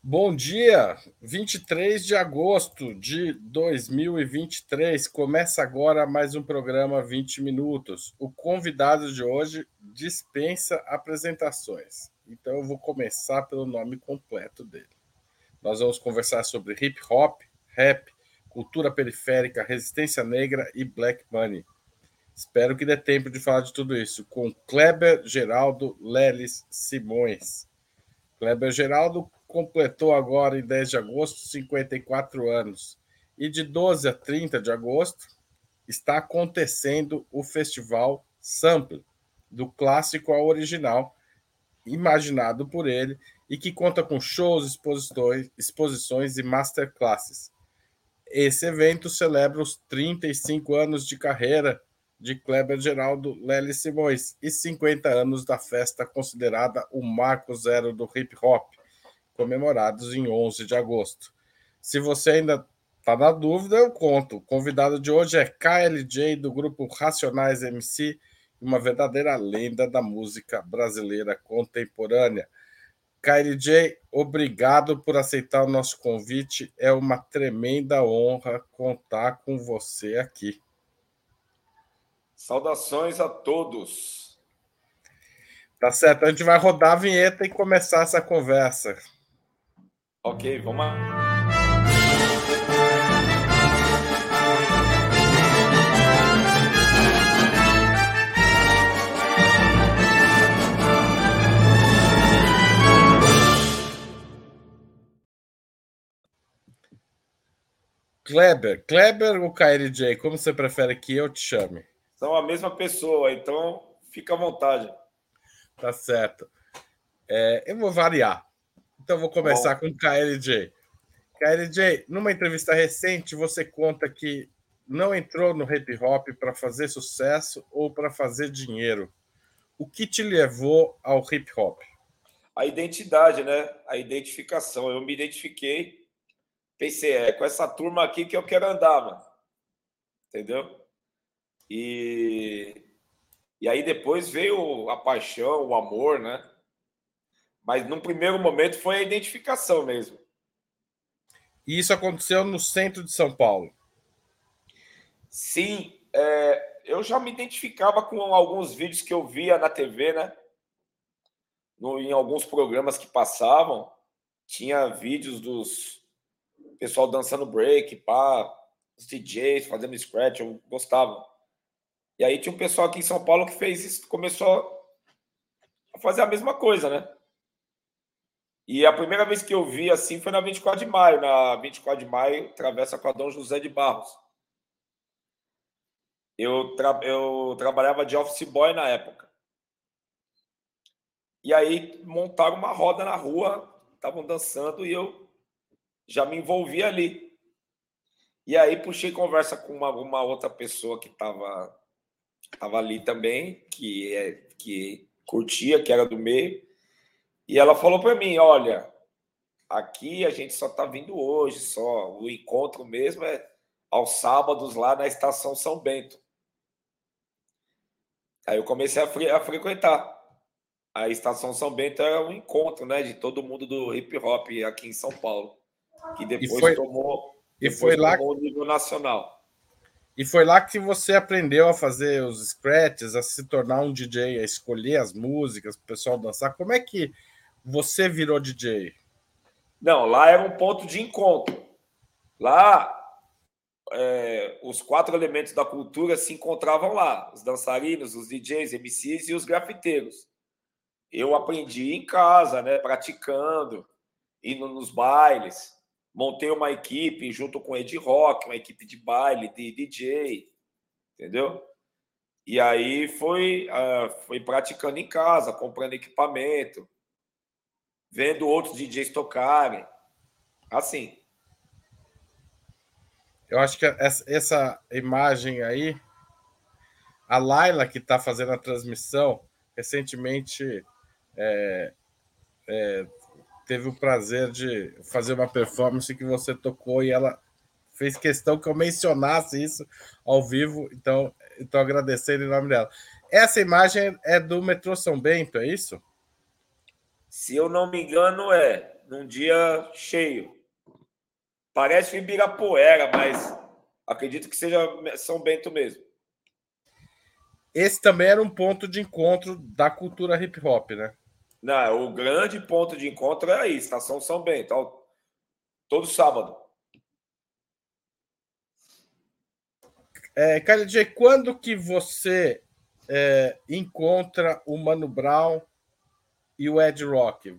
Bom dia, 23 de agosto de 2023. Começa agora mais um programa 20 minutos. O convidado de hoje dispensa apresentações. Então eu vou começar pelo nome completo dele. Nós vamos conversar sobre hip hop, rap, cultura periférica, resistência negra e black money. Espero que dê tempo de falar de tudo isso com Kleber Geraldo Leles Simões. Kleber Geraldo completou agora, em 10 de agosto, 54 anos. E de 12 a 30 de agosto está acontecendo o festival Sample, do clássico ao original, imaginado por ele e que conta com shows, exposições, e masterclasses. Esse evento celebra os 35 anos de carreira de Kleber Geraldo Lely Simões e 50 anos da festa considerada o marco zero do hip hop comemorados em 11 de agosto. Se você ainda está na dúvida, eu conto. O convidado de hoje é KLJ, do grupo Racionais MC, uma verdadeira lenda da música brasileira contemporânea. KLJ, obrigado por aceitar o nosso convite. É uma tremenda honra contar com você aqui. Saudações a todos. Tá certo, a gente vai rodar a vinheta e começar essa conversa. Ok, vamos lá. Kleber, Kleber ou KLJ? Como você prefere que eu te chame? São a mesma pessoa, então fica à vontade. Tá certo. É, eu vou variar. Então vou começar Bom. com KLJ. KLJ, numa entrevista recente, você conta que não entrou no hip hop para fazer sucesso ou para fazer dinheiro. O que te levou ao hip hop? A identidade, né? A identificação. Eu me identifiquei, pensei, é com essa turma aqui que eu quero andar, mano. Entendeu? E, e aí depois veio a paixão, o amor, né? Mas no primeiro momento foi a identificação mesmo. E isso aconteceu no centro de São Paulo? Sim, é, eu já me identificava com alguns vídeos que eu via na TV, né? No, em alguns programas que passavam, tinha vídeos dos pessoal dançando break, pá, os DJs fazendo scratch, eu gostava. E aí tinha um pessoal aqui em São Paulo que fez isso, começou a fazer a mesma coisa, né? E a primeira vez que eu vi assim foi na 24 de maio, na 24 de maio, travessa com a Dom José de Barros. Eu, tra eu trabalhava de office boy na época. E aí montaram uma roda na rua, estavam dançando e eu já me envolvi ali. E aí puxei conversa com uma, uma outra pessoa que estava tava ali também, que, é, que curtia, que era do meio. E ela falou para mim: olha, aqui a gente só está vindo hoje, só. O encontro mesmo é aos sábados lá na estação São Bento. Aí eu comecei a, fre a frequentar. A estação São Bento era um encontro, né, de todo mundo do hip hop aqui em São Paulo, que depois e foi, tomou, e foi lá tomou o nível nacional. E foi lá que você aprendeu a fazer os scratches, a se tornar um DJ, a escolher as músicas, o pessoal dançar. Como é que você virou DJ? Não, lá era um ponto de encontro. Lá, é, os quatro elementos da cultura se encontravam lá: os dançarinos, os DJs, MCs e os grafiteiros. Eu aprendi em casa, né, praticando, indo nos bailes. Montei uma equipe junto com Ed Rock, uma equipe de baile, de DJ, entendeu? E aí foi, uh, foi praticando em casa, comprando equipamento vendo outros DJs tocarem. Assim. Eu acho que essa imagem aí, a Laila que está fazendo a transmissão, recentemente é, é, teve o prazer de fazer uma performance que você tocou e ela fez questão que eu mencionasse isso ao vivo, então estou agradecendo em nome dela. Essa imagem é do metrô São Bento, é isso? Se eu não me engano, é. num dia cheio. Parece Ibirapuera, mas acredito que seja São Bento mesmo. Esse também era um ponto de encontro da cultura hip hop, né? Não, o grande ponto de encontro é aí, Estação São Bento, todo sábado. É, J, quando que você é, encontra o Mano Brown e o Ed Rock?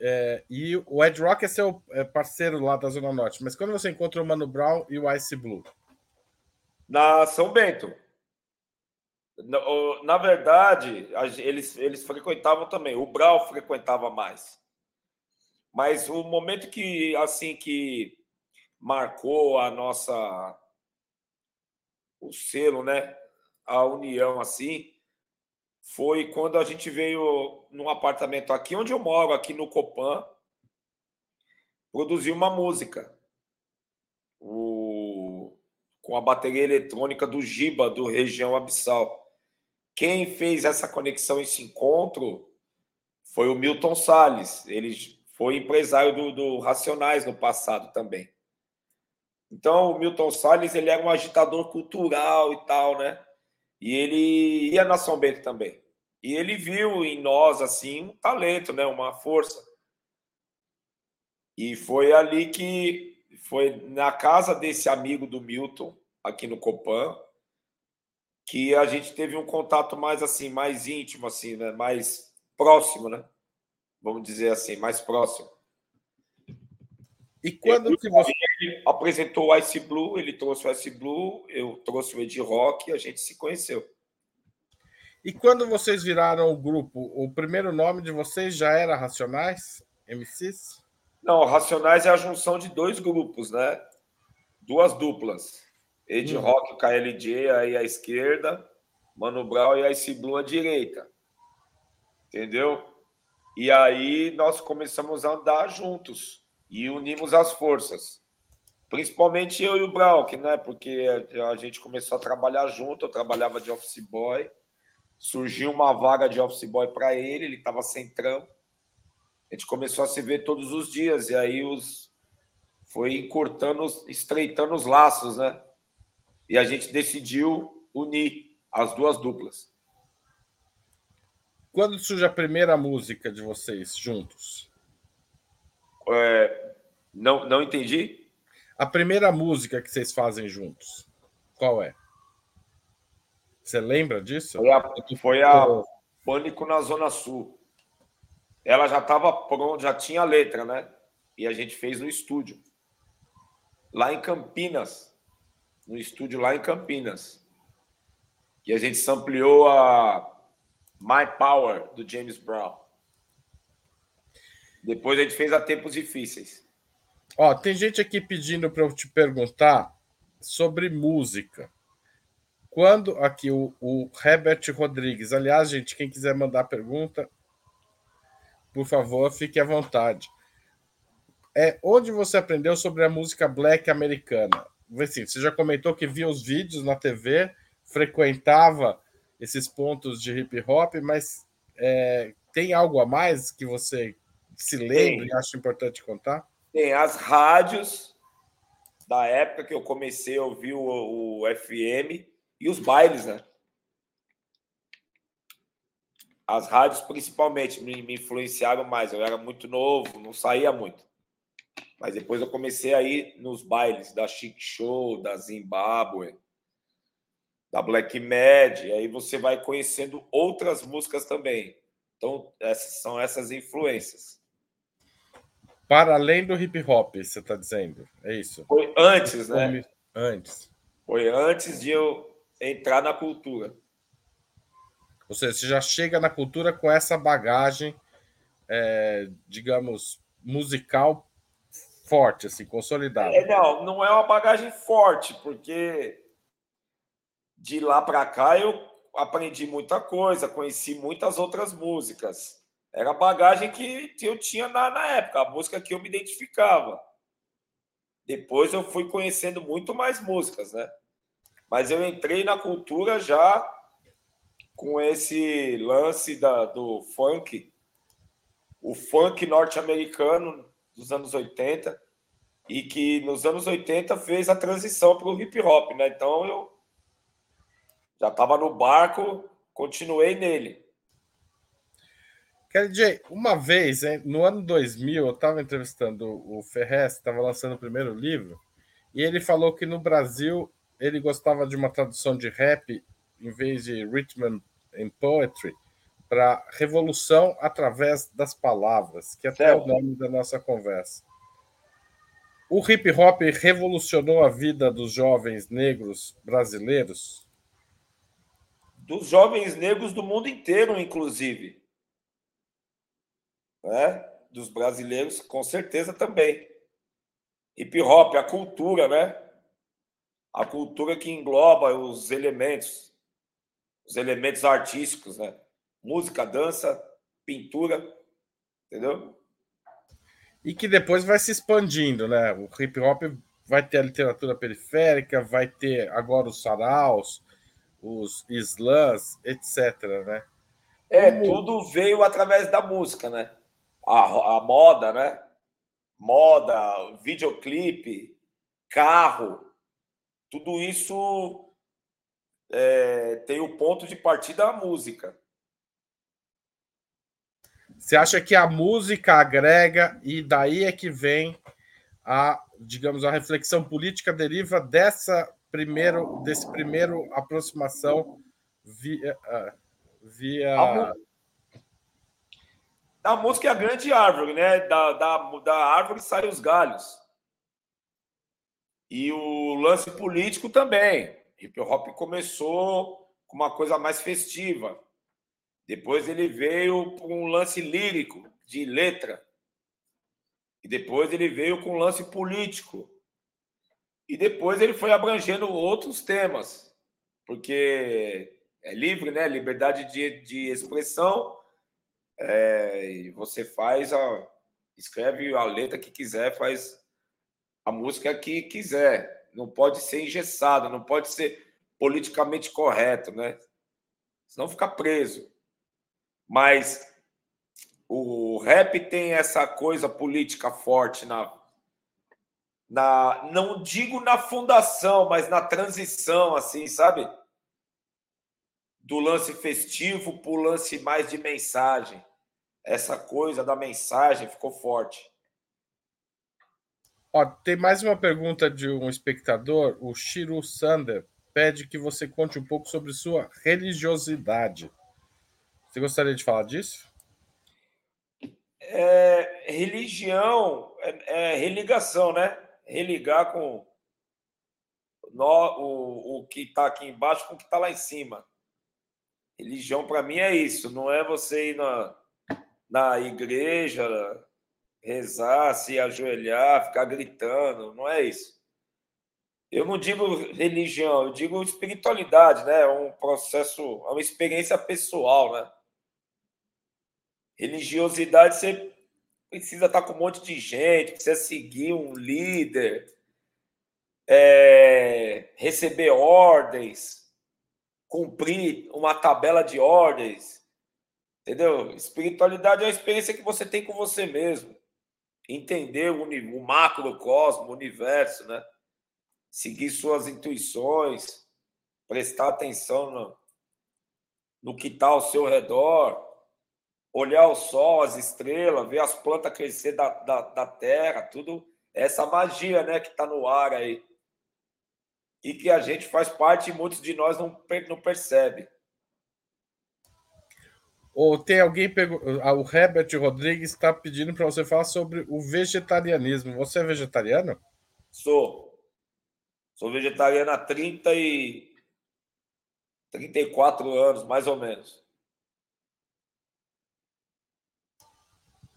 É, e o Ed Rock é seu é, parceiro lá da Zona Norte, mas quando você encontra o Mano Brown e o Ice Blue? Na São Bento. Na, na verdade, eles, eles frequentavam também. O Brown frequentava mais. Mas o momento que assim que marcou a nossa o selo, né? A união assim, foi quando a gente veio num apartamento aqui onde eu moro, aqui no Copan, produzir uma música. O, com a bateria eletrônica do Giba, do Região Abissal. Quem fez essa conexão, esse encontro, foi o Milton Salles. Ele foi empresário do, do Racionais no passado também. Então, o Milton Salles, ele era um agitador cultural e tal, né? E ele ia na São Bento também. E ele viu em nós, assim, um talento, né? Uma força. E foi ali que... Foi na casa desse amigo do Milton, aqui no Copan, que a gente teve um contato mais, assim, mais íntimo, assim, né? Mais próximo, né? Vamos dizer assim, mais próximo. E quando que você ele apresentou o Ice Blue, ele trouxe o Ice Blue, eu trouxe o Ed Rock e a gente se conheceu. E quando vocês viraram o grupo, o primeiro nome de vocês já era Racionais? MCs? Não, Racionais é a junção de dois grupos, né? Duas duplas. Ed hum. Rock, KLJ aí à esquerda, Mano Brown e Ice Blue à direita. Entendeu? E aí nós começamos a andar juntos e unimos as forças. Principalmente eu e o Brown, né? Porque a gente começou a trabalhar junto, eu trabalhava de office boy. Surgiu uma vaga de office boy para ele, ele estava sem trampo. A gente começou a se ver todos os dias, e aí os foi encurtando, estreitando os laços, né? E a gente decidiu unir as duas duplas. Quando surge a primeira música de vocês juntos? É, não, não entendi. A primeira música que vocês fazem juntos, qual é? Você lembra disso? Foi a, foi a Pânico na Zona Sul. Ela já estava pronta, já tinha a letra, né? E a gente fez no estúdio. Lá em Campinas. No estúdio lá em Campinas. E a gente sampleou a My Power, do James Brown. Depois a gente fez a Tempos Difíceis. Ó, tem gente aqui pedindo para eu te perguntar sobre música. Quando aqui o, o Herbert Rodrigues, aliás, gente, quem quiser mandar pergunta, por favor, fique à vontade. É onde você aprendeu sobre a música black americana? Assim, você já comentou que via os vídeos na TV, frequentava esses pontos de hip hop, mas é, tem algo a mais que você se lembra e acha importante contar? Tem as rádios da época que eu comecei a ouvir o, o FM e os bailes, né? As rádios, principalmente, me, me influenciaram mais. Eu era muito novo, não saía muito. Mas depois eu comecei a ir nos bailes da Chic Show, da Zimbábue, da Black Mad. Aí você vai conhecendo outras músicas também. Então, essas são essas influências. Para além do hip hop, você está dizendo? É isso? Foi antes, né? Antes. Foi antes de eu entrar na cultura. Ou seja, você já chega na cultura com essa bagagem, é, digamos, musical forte, assim, consolidada. É, não, não é uma bagagem forte, porque de lá para cá eu aprendi muita coisa, conheci muitas outras músicas. Era a bagagem que eu tinha na, na época, a música que eu me identificava. Depois eu fui conhecendo muito mais músicas, né? Mas eu entrei na cultura já com esse lance da, do funk o funk norte-americano dos anos 80 e que nos anos 80 fez a transição para o hip hop, né? Então eu já estava no barco, continuei nele. Quer uma vez, hein, no ano 2000, eu estava entrevistando o Ferrez, estava lançando o primeiro livro, e ele falou que no Brasil ele gostava de uma tradução de rap em vez de rhythm and poetry para revolução através das palavras, que é até certo. o nome da nossa conversa. O hip hop revolucionou a vida dos jovens negros brasileiros? Dos jovens negros do mundo inteiro, inclusive. Né? Dos brasileiros, com certeza também. Hip hop, a cultura, né? A cultura que engloba os elementos, os elementos artísticos, né? Música, dança, pintura, entendeu? e que depois vai se expandindo, né? O hip hop vai ter a literatura periférica, vai ter agora os saraus, os slams, etc, né? É, tudo veio através da música, né? A, a moda, né? Moda, videoclipe, carro, tudo isso é, tem o ponto de partida a música. Você acha que a música agrega e daí é que vem a, digamos, a reflexão política deriva dessa primeiro, desse primeiro aproximação via, ah, via... A, a música é a grande árvore, né? Da, da, da árvore saem os galhos. E o lance político também. Hip hop começou com uma coisa mais festiva. Depois ele veio com um lance lírico, de letra. E depois ele veio com um lance político. E depois ele foi abrangendo outros temas. Porque é livre, né? Liberdade de, de expressão. É, você faz a. Escreve a letra que quiser, faz a música que quiser. Não pode ser engessado, não pode ser politicamente correto, né? Senão fica preso mas o rap tem essa coisa política forte na, na não digo na fundação, mas na transição, assim, sabe? Do lance festivo para o lance mais de mensagem. Essa coisa da mensagem ficou forte. Ó, tem mais uma pergunta de um espectador, o Shiro Sander pede que você conte um pouco sobre sua religiosidade. Você gostaria de falar disso? É, religião é, é, religação, né? Religar com no, o, o que está aqui embaixo com o que está lá em cima. Religião, para mim, é isso. Não é você ir na, na igreja, rezar, se ajoelhar, ficar gritando. Não é isso. Eu não digo religião, eu digo espiritualidade, né? É um processo, é uma experiência pessoal, né? Religiosidade, você precisa estar com um monte de gente, precisa seguir um líder, é, receber ordens, cumprir uma tabela de ordens. Entendeu? Espiritualidade é a experiência que você tem com você mesmo. Entender o, o macrocosmo, o universo, né? Seguir suas intuições, prestar atenção no, no que está ao seu redor olhar o sol, as estrelas, ver as plantas crescer da, da, da terra, tudo essa magia né, que está no ar aí. E que a gente faz parte e muitos de nós não, não percebe. Ou tem alguém pegou. Ah, o Herbert Rodrigues está pedindo para você falar sobre o vegetarianismo. Você é vegetariano? Sou. Sou vegetariano há 30 e 34 anos, mais ou menos.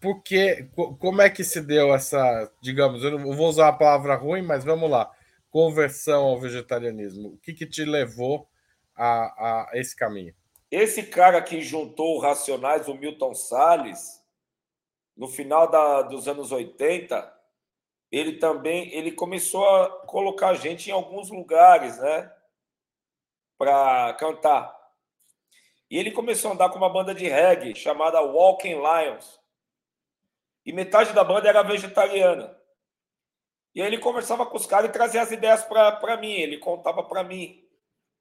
porque como é que se deu essa, digamos, eu não vou usar a palavra ruim, mas vamos lá, conversão ao vegetarianismo? O que, que te levou a, a esse caminho? Esse cara que juntou os Racionais, o Milton Salles, no final da, dos anos 80, ele também ele começou a colocar a gente em alguns lugares, né, para cantar. E ele começou a andar com uma banda de reggae chamada Walking Lions e metade da banda era vegetariana. E aí ele conversava com os caras e trazia as ideias para mim. Ele contava para mim.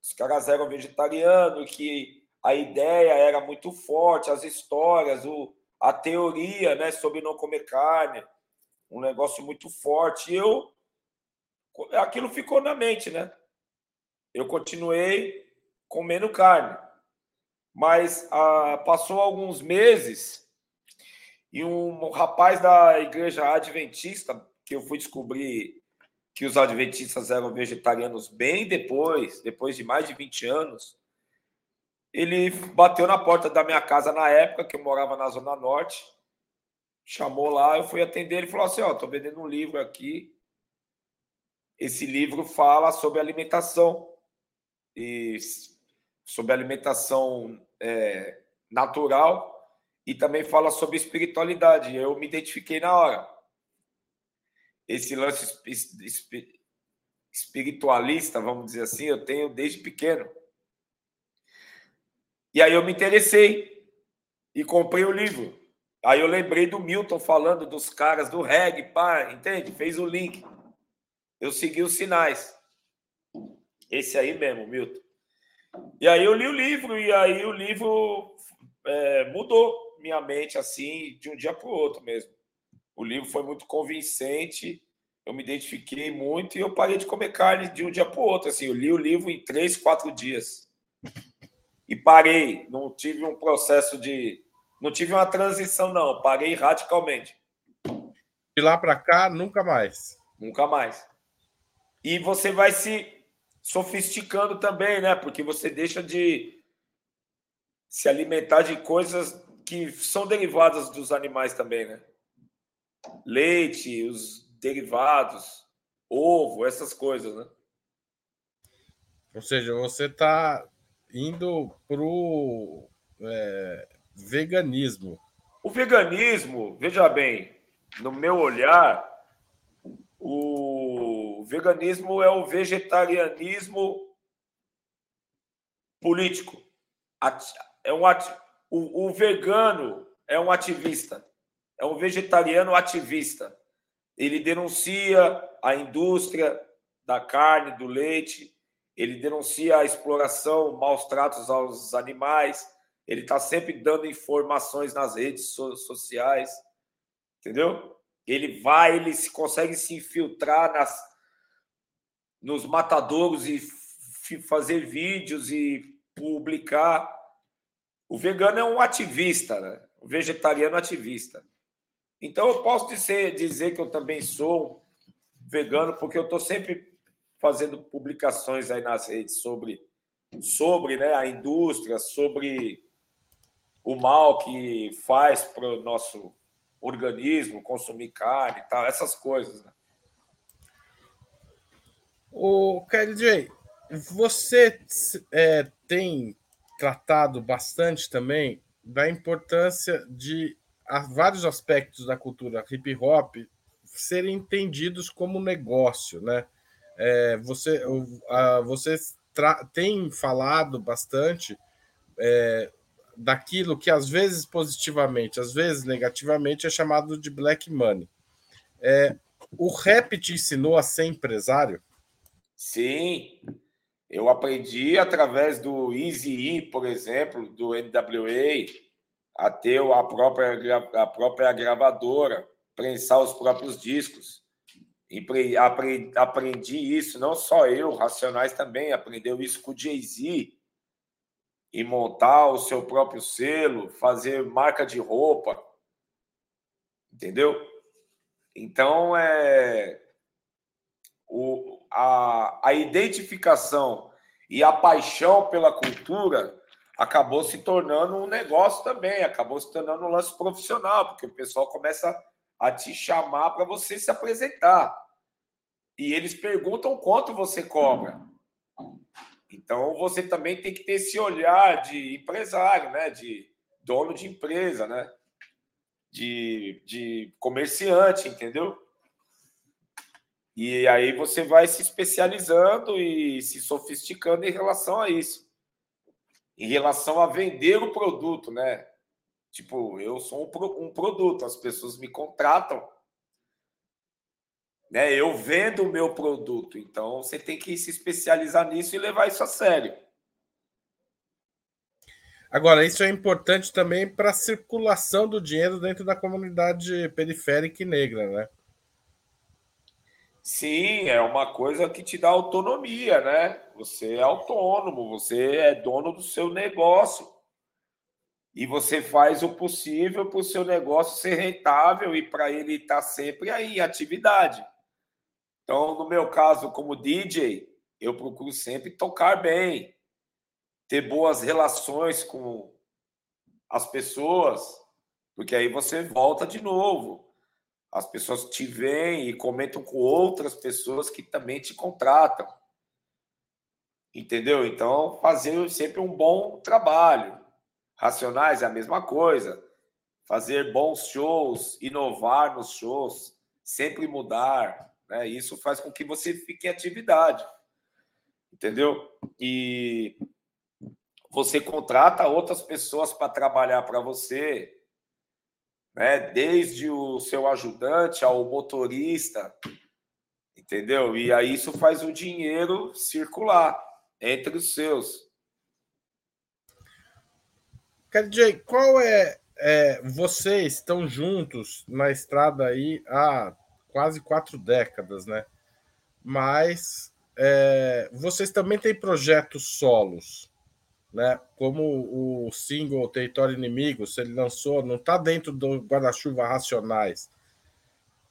Os caras eram vegetarianos, que a ideia era muito forte, as histórias, o, a teoria né, sobre não comer carne, um negócio muito forte. E eu. Aquilo ficou na mente, né? Eu continuei comendo carne. Mas ah, passou alguns meses e um rapaz da igreja adventista que eu fui descobrir que os adventistas eram vegetarianos bem depois, depois de mais de 20 anos, ele bateu na porta da minha casa na época, que eu morava na Zona Norte, chamou lá, eu fui atender, ele falou assim, ó, oh, tô vendendo um livro aqui, esse livro fala sobre alimentação, e sobre alimentação é, natural, e também fala sobre espiritualidade, eu me identifiquei na hora. Esse lance espiritualista, vamos dizer assim, eu tenho desde pequeno. E aí eu me interessei e comprei o livro. Aí eu lembrei do Milton falando dos caras do reggae, pá, entende? Fez o link. Eu segui os sinais. Esse aí mesmo, Milton. E aí eu li o livro, e aí o livro é, mudou minha mente assim, de um dia para o outro mesmo. O livro foi muito convincente, eu me identifiquei muito e eu parei de comer carne de um dia para o outro. Assim, eu li o livro em três, quatro dias. E parei, não tive um processo de. Não tive uma transição, não. Parei radicalmente. De lá para cá, nunca mais. Nunca mais. E você vai se sofisticando também, né? Porque você deixa de se alimentar de coisas que são derivadas dos animais também, né? leite, os derivados, ovo, essas coisas, né? Ou seja, você está indo pro é, veganismo. O veganismo, veja bem, no meu olhar, o veganismo é o vegetarianismo político. É um, o, o vegano é um ativista é um vegetariano ativista. Ele denuncia a indústria da carne, do leite, ele denuncia a exploração, maus tratos aos animais, ele está sempre dando informações nas redes sociais, entendeu? Ele vai, ele se, consegue se infiltrar nas, nos matadouros e fazer vídeos e publicar. O vegano é um ativista, né? O vegetariano ativista. Então, eu posso dizer, dizer que eu também sou vegano, porque eu estou sempre fazendo publicações aí nas redes sobre, sobre né, a indústria, sobre o mal que faz para o nosso organismo consumir carne e tal, essas coisas. Né? O KLJ, você é, tem tratado bastante também da importância de vários aspectos da cultura hip hop serem entendidos como negócio, né? É, você, você tem falado bastante é, daquilo que às vezes positivamente, às vezes negativamente é chamado de black money. É, o rap te ensinou a ser empresário? Sim, eu aprendi através do Easy E, por exemplo, do NWA, a ter a própria, a própria gravadora, prensar os próprios discos. E aprendi isso, não só eu, Racionais também, aprendeu isso com o Jay-Z, e montar o seu próprio selo, fazer marca de roupa, entendeu? Então, é, o, a, a identificação e a paixão pela cultura acabou se tornando um negócio também, acabou se tornando um lance profissional, porque o pessoal começa a te chamar para você se apresentar. E eles perguntam quanto você cobra. Então você também tem que ter esse olhar de empresário, né? De dono de empresa, né? De, de comerciante, entendeu? E aí você vai se especializando e se sofisticando em relação a isso em relação a vender o produto, né? Tipo, eu sou um, um produto, as pessoas me contratam. Né? Eu vendo o meu produto. Então, você tem que se especializar nisso e levar isso a sério. Agora, isso é importante também para a circulação do dinheiro dentro da comunidade periférica e negra, né? Sim, é uma coisa que te dá autonomia, né? Você é autônomo, você é dono do seu negócio. E você faz o possível para o seu negócio ser rentável e para ele estar tá sempre aí atividade. Então, no meu caso, como DJ, eu procuro sempre tocar bem, ter boas relações com as pessoas, porque aí você volta de novo. As pessoas te veem e comentam com outras pessoas que também te contratam. Entendeu? Então, fazer sempre um bom trabalho. Racionais é a mesma coisa. Fazer bons shows, inovar nos shows, sempre mudar. Né? Isso faz com que você fique em atividade. Entendeu? E você contrata outras pessoas para trabalhar para você, né? desde o seu ajudante ao motorista, entendeu? E aí isso faz o dinheiro circular entre os seus. KJ, qual é, é, Vocês estão juntos na estrada aí há quase quatro décadas, né? Mas é, vocês também têm projetos solos né? Como o single Território Inimigo, se ele lançou, não está dentro do guarda-chuva Racionais.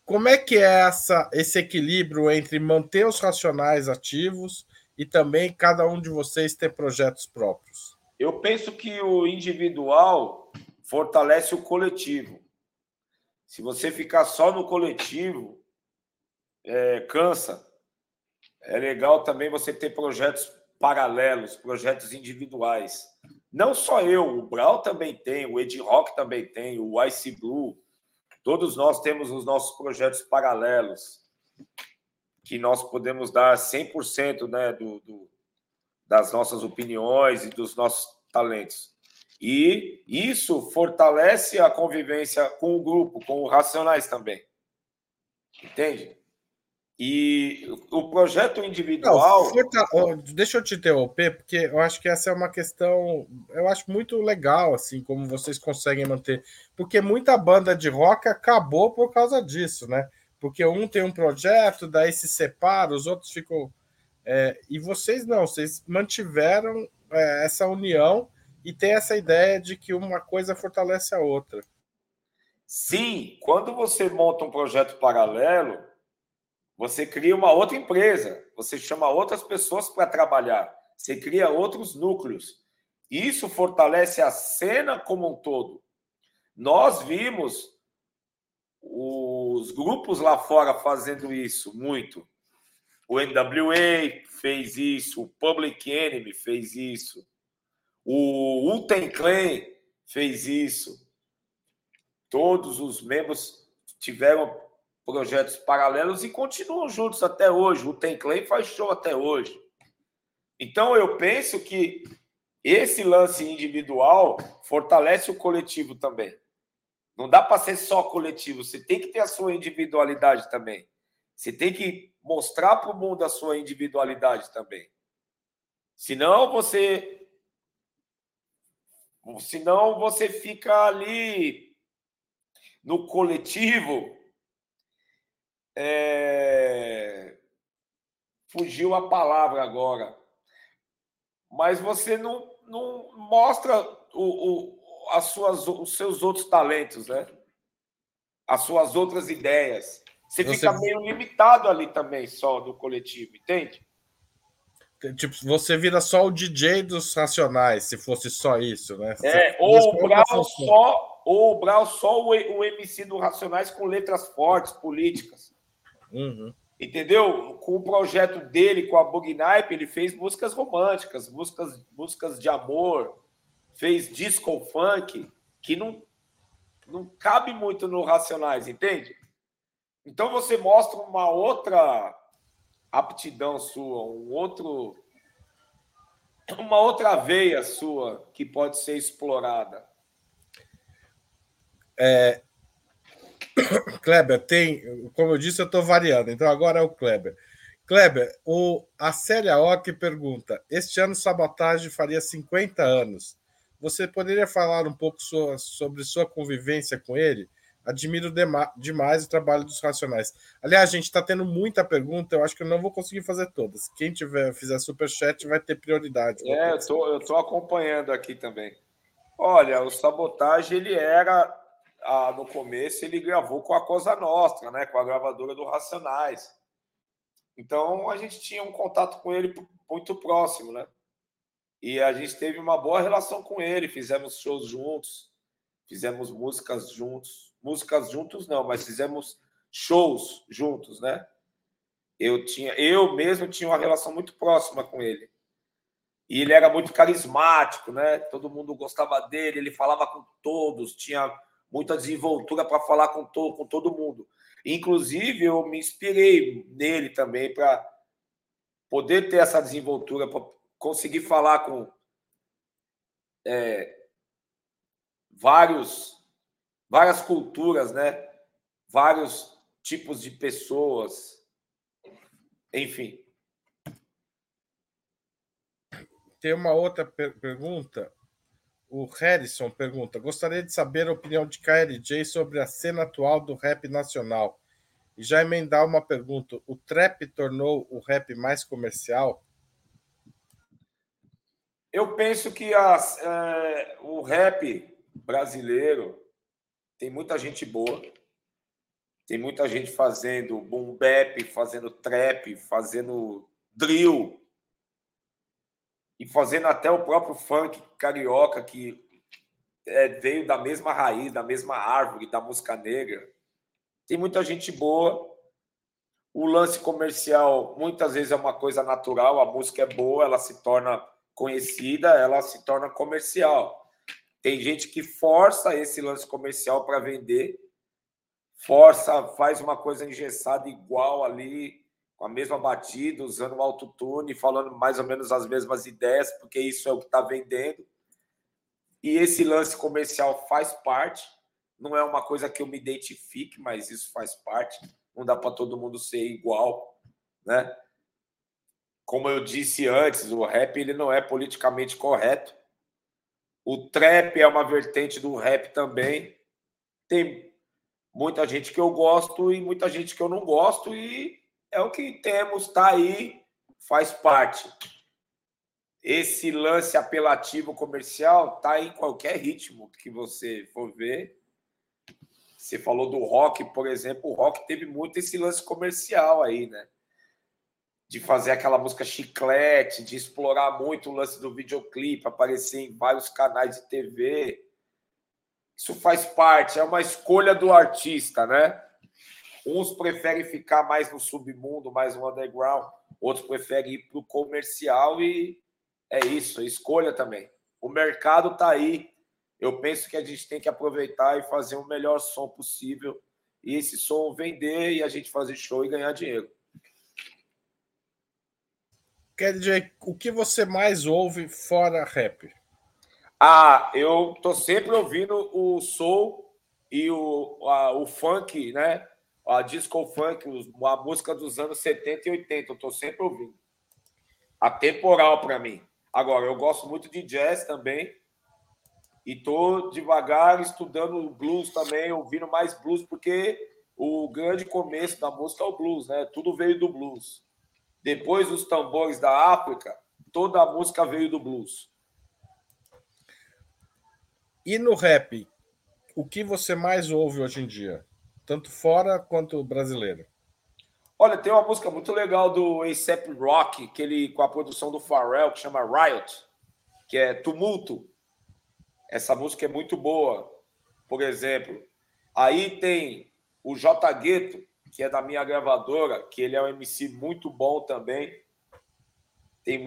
Como é que é essa, esse equilíbrio entre manter os racionais ativos e também cada um de vocês ter projetos próprios? Eu penso que o individual fortalece o coletivo. Se você ficar só no coletivo, é, cansa. É legal também você ter projetos paralelos, projetos individuais. Não só eu, o Brau também tem, o Ed Rock também tem, o Ice Blue. Todos nós temos os nossos projetos paralelos, que nós podemos dar 100% né, do, do, das nossas opiniões e dos nossos talentos. E isso fortalece a convivência com o grupo, com os racionais também. Entende? E o projeto individual. Não, deixa eu te interromper, porque eu acho que essa é uma questão. Eu acho muito legal, assim, como vocês conseguem manter. Porque muita banda de rock acabou por causa disso, né? Porque um tem um projeto, daí se separa, os outros ficam. É, e vocês não, vocês mantiveram é, essa união e tem essa ideia de que uma coisa fortalece a outra. Sim, quando você monta um projeto paralelo você cria uma outra empresa, você chama outras pessoas para trabalhar, você cria outros núcleos. Isso fortalece a cena como um todo. Nós vimos os grupos lá fora fazendo isso muito. O NWA fez isso, o Public Enemy fez isso, o Uten Clan fez isso. Todos os membros tiveram projetos paralelos e continuam juntos até hoje. O Tem Clay faz show até hoje. Então eu penso que esse lance individual fortalece o coletivo também. Não dá para ser só coletivo, você tem que ter a sua individualidade também. Você tem que mostrar para o mundo a sua individualidade também. Senão você senão você fica ali no coletivo é... Fugiu a palavra agora. Mas você não, não mostra o, o, as suas, os seus outros talentos, né? As suas outras ideias. Você, você fica meio limitado ali também, só do coletivo, entende? Tipo, você vira só o DJ dos Racionais, se fosse só isso, né? É, ou o Brau só, ou o Brau só o, o MC do Racionais com letras fortes, políticas. Uhum. Entendeu? Com o projeto dele, com a Bugnipe, ele fez músicas românticas, músicas, músicas de amor, fez disco funk, que não, não cabe muito no Racionais, entende? Então você mostra uma outra aptidão sua, um outro uma outra veia sua que pode ser explorada. É... Kleber, tem, como eu disse, eu estou variando, então agora é o Kleber. Kleber, o, a Célia Ock pergunta: Este ano Sabotagem faria 50 anos. Você poderia falar um pouco sobre sua convivência com ele? Admiro demais o trabalho dos Racionais. Aliás, gente está tendo muita pergunta, eu acho que eu não vou conseguir fazer todas. Quem tiver fizer superchat vai ter prioridade. É, eu tô, estou acompanhando aqui também. Olha, o Sabotagem, ele era, ah, no começo, ele gravou com a Cosa Nostra, né, com a gravadora do Racionais. Então, a gente tinha um contato com ele muito próximo, né? E a gente teve uma boa relação com ele, fizemos shows juntos, fizemos músicas juntos. Músicas juntos não, mas fizemos shows juntos, né? Eu tinha, eu mesmo tinha uma relação muito próxima com ele. E ele era muito carismático, né? Todo mundo gostava dele, ele falava com todos, tinha muita desenvoltura para falar com, com todo mundo. Inclusive, eu me inspirei nele também para poder ter essa desenvoltura, para conseguir falar com é, vários, várias culturas, né? vários tipos de pessoas, enfim. Tem uma outra per pergunta. O Harrison pergunta: gostaria de saber a opinião de KLJ sobre a cena atual do rap nacional. E já emendar uma pergunta: o trap tornou o rap mais comercial? Eu penso que as, é, o rap brasileiro tem muita gente boa, tem muita gente fazendo boom bap, fazendo trap, fazendo drill e fazendo até o próprio funk carioca que é, veio da mesma raiz, da mesma árvore da música negra. Tem muita gente boa. O lance comercial muitas vezes é uma coisa natural, a música é boa, ela se torna conhecida, ela se torna comercial. Tem gente que força esse lance comercial para vender, força, faz uma coisa engessada igual ali, com a mesma batida, usando o autotune, falando mais ou menos as mesmas ideias, porque isso é o que está vendendo. E esse lance comercial faz parte, não é uma coisa que eu me identifique, mas isso faz parte. Não dá para todo mundo ser igual, né? como eu disse antes, o rap ele não é politicamente correto. O trap é uma vertente do rap também. Tem muita gente que eu gosto e muita gente que eu não gosto e é o que temos, tá aí, faz parte. Esse lance apelativo comercial tá em qualquer ritmo que você for ver. Você falou do rock, por exemplo, o rock teve muito esse lance comercial aí, né? De fazer aquela música chiclete, de explorar muito o lance do videoclipe, aparecer em vários canais de TV. Isso faz parte, é uma escolha do artista, né? Uns preferem ficar mais no submundo, mais no underground, outros preferem ir para o comercial e é isso, é escolha também. O mercado está aí. Eu penso que a gente tem que aproveitar e fazer o melhor som possível e esse som vender e a gente fazer show e ganhar dinheiro. Quer dizer, o que você mais ouve fora rap? Ah, eu tô sempre ouvindo o soul e o, a, o funk, né? A disco funk, a música dos anos 70 e 80, eu tô sempre ouvindo. Atemporal para mim. Agora, eu gosto muito de jazz também. E tô devagar estudando blues também, ouvindo mais blues, porque o grande começo da música é o blues, né? Tudo veio do blues. Depois dos tambores da África, toda a música veio do blues. E no rap, o que você mais ouve hoje em dia? Tanto fora quanto brasileiro? Olha, tem uma música muito legal do A$AP Rock, que ele, com a produção do Pharrell, que chama Riot, que é Tumulto. Essa música é muito boa, por exemplo. Aí tem o J Gueto, que é da minha gravadora, que ele é um MC muito bom também. Tem,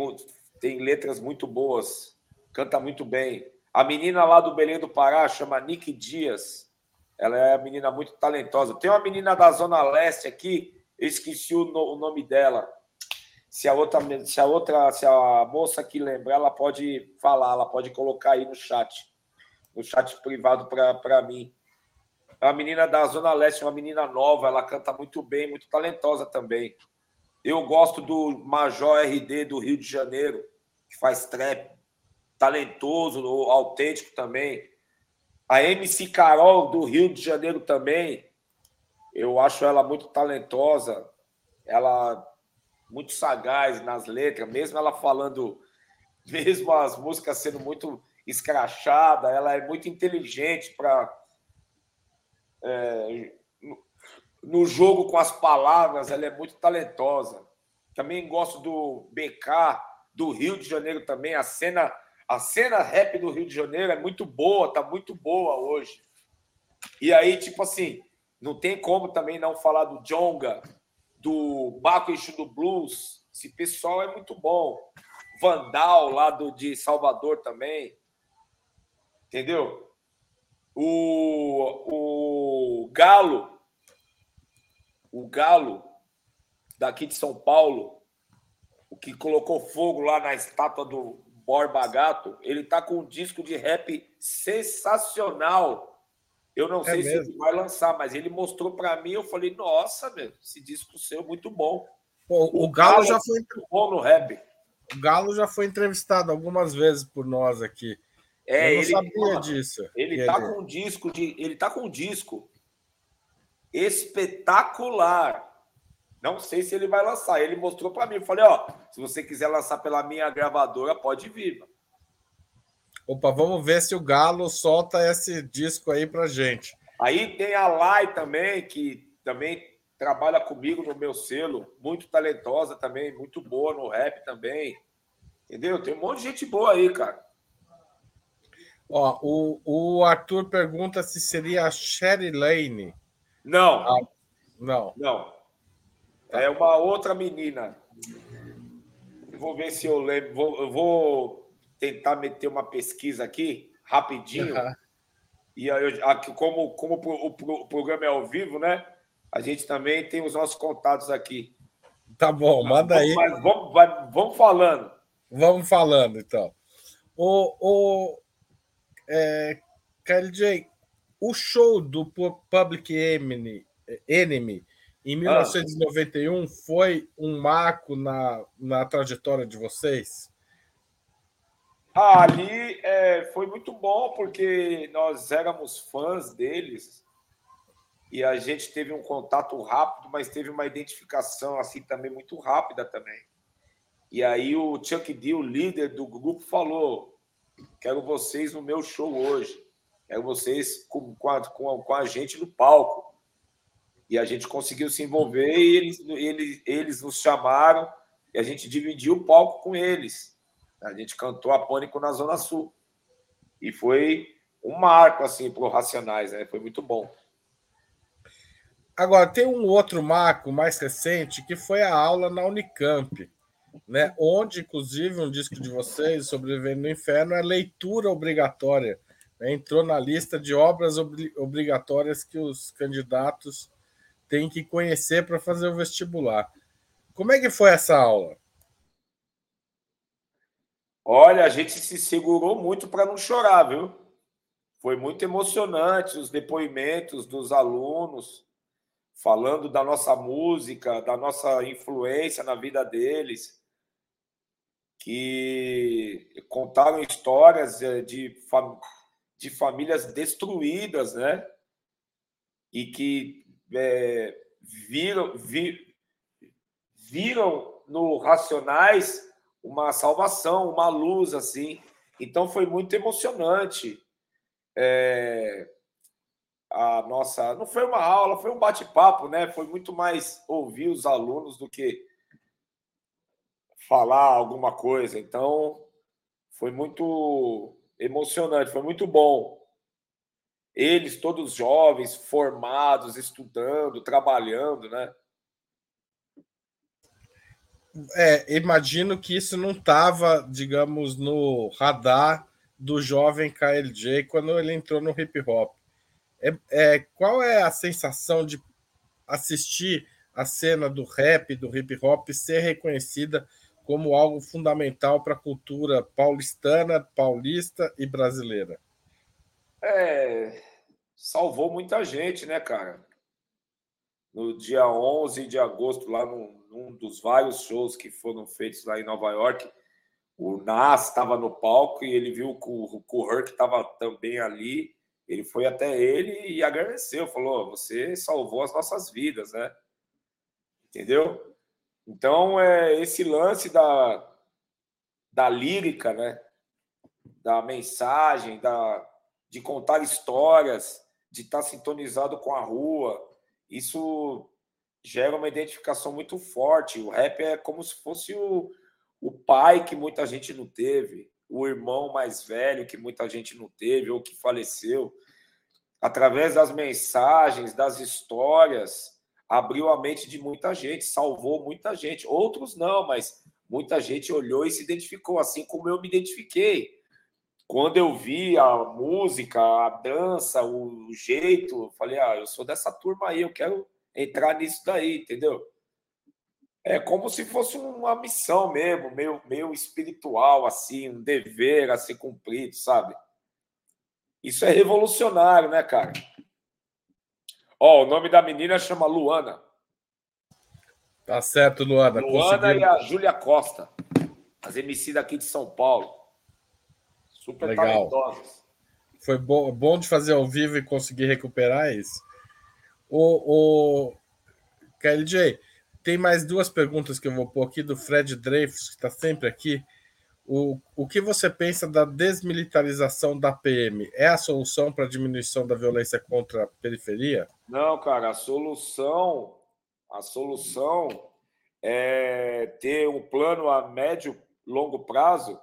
tem letras muito boas, canta muito bem. A menina lá do Belém do Pará chama Nick Dias. Ela é uma menina muito talentosa. Tem uma menina da Zona Leste aqui, eu esqueci o, no, o nome dela. Se a outra, se a outra, se a moça que lembrar, ela pode falar, ela pode colocar aí no chat, no chat privado para mim. É uma menina da Zona Leste, uma menina nova, ela canta muito bem, muito talentosa também. Eu gosto do Major RD do Rio de Janeiro, que faz trap, talentoso, autêntico também. A MC Carol do Rio de Janeiro também, eu acho ela muito talentosa, ela muito sagaz nas letras, mesmo ela falando, mesmo as músicas sendo muito escrachada, ela é muito inteligente para é, no jogo com as palavras, ela é muito talentosa. Também gosto do BK do Rio de Janeiro também, a cena a cena rap do Rio de Janeiro é muito boa, tá muito boa hoje. E aí, tipo assim, não tem como também não falar do Jonga, do Baco Eixo do Blues. Esse pessoal é muito bom. Vandal, lá do, de Salvador também. Entendeu? O, o Galo, o Galo, daqui de São Paulo, o que colocou fogo lá na estátua do Borba Gato, ele tá com um disco de rap sensacional eu não é sei mesmo? se ele vai lançar, mas ele mostrou para mim. Eu falei, nossa, meu, esse disco seu é muito bom. Pô, o, o, Galo, Galo já foi muito bom no rap. O Galo já foi entrevistado algumas vezes por nós aqui. É, eu não ele, sabia disso. Ele tá com um disco de, ele tá com um disco espetacular. Não sei se ele vai lançar. Ele mostrou para mim. Eu falei, ó, se você quiser lançar pela minha gravadora, pode vir. Mano. Opa, vamos ver se o Galo solta esse disco aí pra gente. Aí tem a Lai também, que também trabalha comigo no meu selo, muito talentosa também, muito boa no rap também. Entendeu? Tem um monte de gente boa aí, cara. Ó, o, o Arthur pergunta se seria a Sherry Lane. Não. Ah, não. Não. É uma outra menina. Vou ver se eu lembro. Vou, eu vou tentar meter uma pesquisa aqui, rapidinho. Uhum. E aí, como, como o, programa é ao vivo, né? A gente também tem os nossos contatos aqui. Tá bom, manda aí. Mas vamos, vamos falando. Vamos falando, então. O, o é, KLJ, o show do Public Enemy, Enemy em 1991 ah. foi um marco na, na trajetória de vocês? Ah, ali é, foi muito bom porque nós éramos fãs deles e a gente teve um contato rápido, mas teve uma identificação assim também muito rápida também. E aí o Chuck D, o líder do grupo, falou: quero vocês no meu show hoje, quero vocês com, com, a, com, a, gente no palco. E a gente conseguiu se envolver e eles, eles, eles nos chamaram e a gente dividiu o palco com eles. A gente cantou a Pânico na Zona Sul. E foi um marco, assim, para Racionais, né? Foi muito bom. Agora, tem um outro marco mais recente, que foi a aula na Unicamp, né? onde, inclusive, um disco de vocês, Sobrevivendo no Inferno, é leitura obrigatória. Né? Entrou na lista de obras obrigatórias que os candidatos têm que conhecer para fazer o vestibular. Como é que foi essa aula? Olha, a gente se segurou muito para não chorar, viu? Foi muito emocionante os depoimentos dos alunos falando da nossa música, da nossa influência na vida deles, que contaram histórias eh, de, fam de famílias destruídas, né? E que é, viram, vi, viram no Racionais uma salvação, uma luz, assim. Então foi muito emocionante. É, a nossa. Não foi uma aula, foi um bate-papo, né? Foi muito mais ouvir os alunos do que falar alguma coisa. Então foi muito emocionante, foi muito bom. Eles, todos jovens, formados, estudando, trabalhando, né? é, imagino que isso não estava, digamos, no radar do jovem KLJ quando ele entrou no hip hop. É, é, qual é a sensação de assistir a cena do rap, do hip hop ser reconhecida como algo fundamental para a cultura paulistana, paulista e brasileira? É, salvou muita gente, né, cara? No dia 11 de agosto, lá num, num dos vários shows que foram feitos lá em Nova York, o Nas estava no palco e ele viu que o, que Herc estava também ali. Ele foi até ele e agradeceu, falou: Você salvou as nossas vidas, né? Entendeu? Então, é esse lance da, da lírica, né? Da mensagem, da, de contar histórias, de estar tá sintonizado com a rua. Isso gera uma identificação muito forte. O rap é como se fosse o, o pai que muita gente não teve, o irmão mais velho que muita gente não teve ou que faleceu. Através das mensagens, das histórias, abriu a mente de muita gente, salvou muita gente. Outros não, mas muita gente olhou e se identificou, assim como eu me identifiquei. Quando eu vi a música, a dança, o jeito, eu falei, ah, eu sou dessa turma aí, eu quero entrar nisso daí, entendeu? É como se fosse uma missão mesmo, meio, meio espiritual, assim, um dever a ser cumprido, sabe? Isso é revolucionário, né, cara? Ó, o nome da menina chama Luana. Tá certo, Luana. Luana e a Júlia Costa, as MC daqui de São Paulo. Super Legal. talentosas. Foi bom, bom de fazer ao vivo e conseguir recuperar isso. O, o KLJ, tem mais duas perguntas que eu vou pôr aqui do Fred Dreyfus, que está sempre aqui. O, o que você pensa da desmilitarização da PM? É a solução para a diminuição da violência contra a periferia? Não, cara, a solução, a solução é ter um plano a médio, longo prazo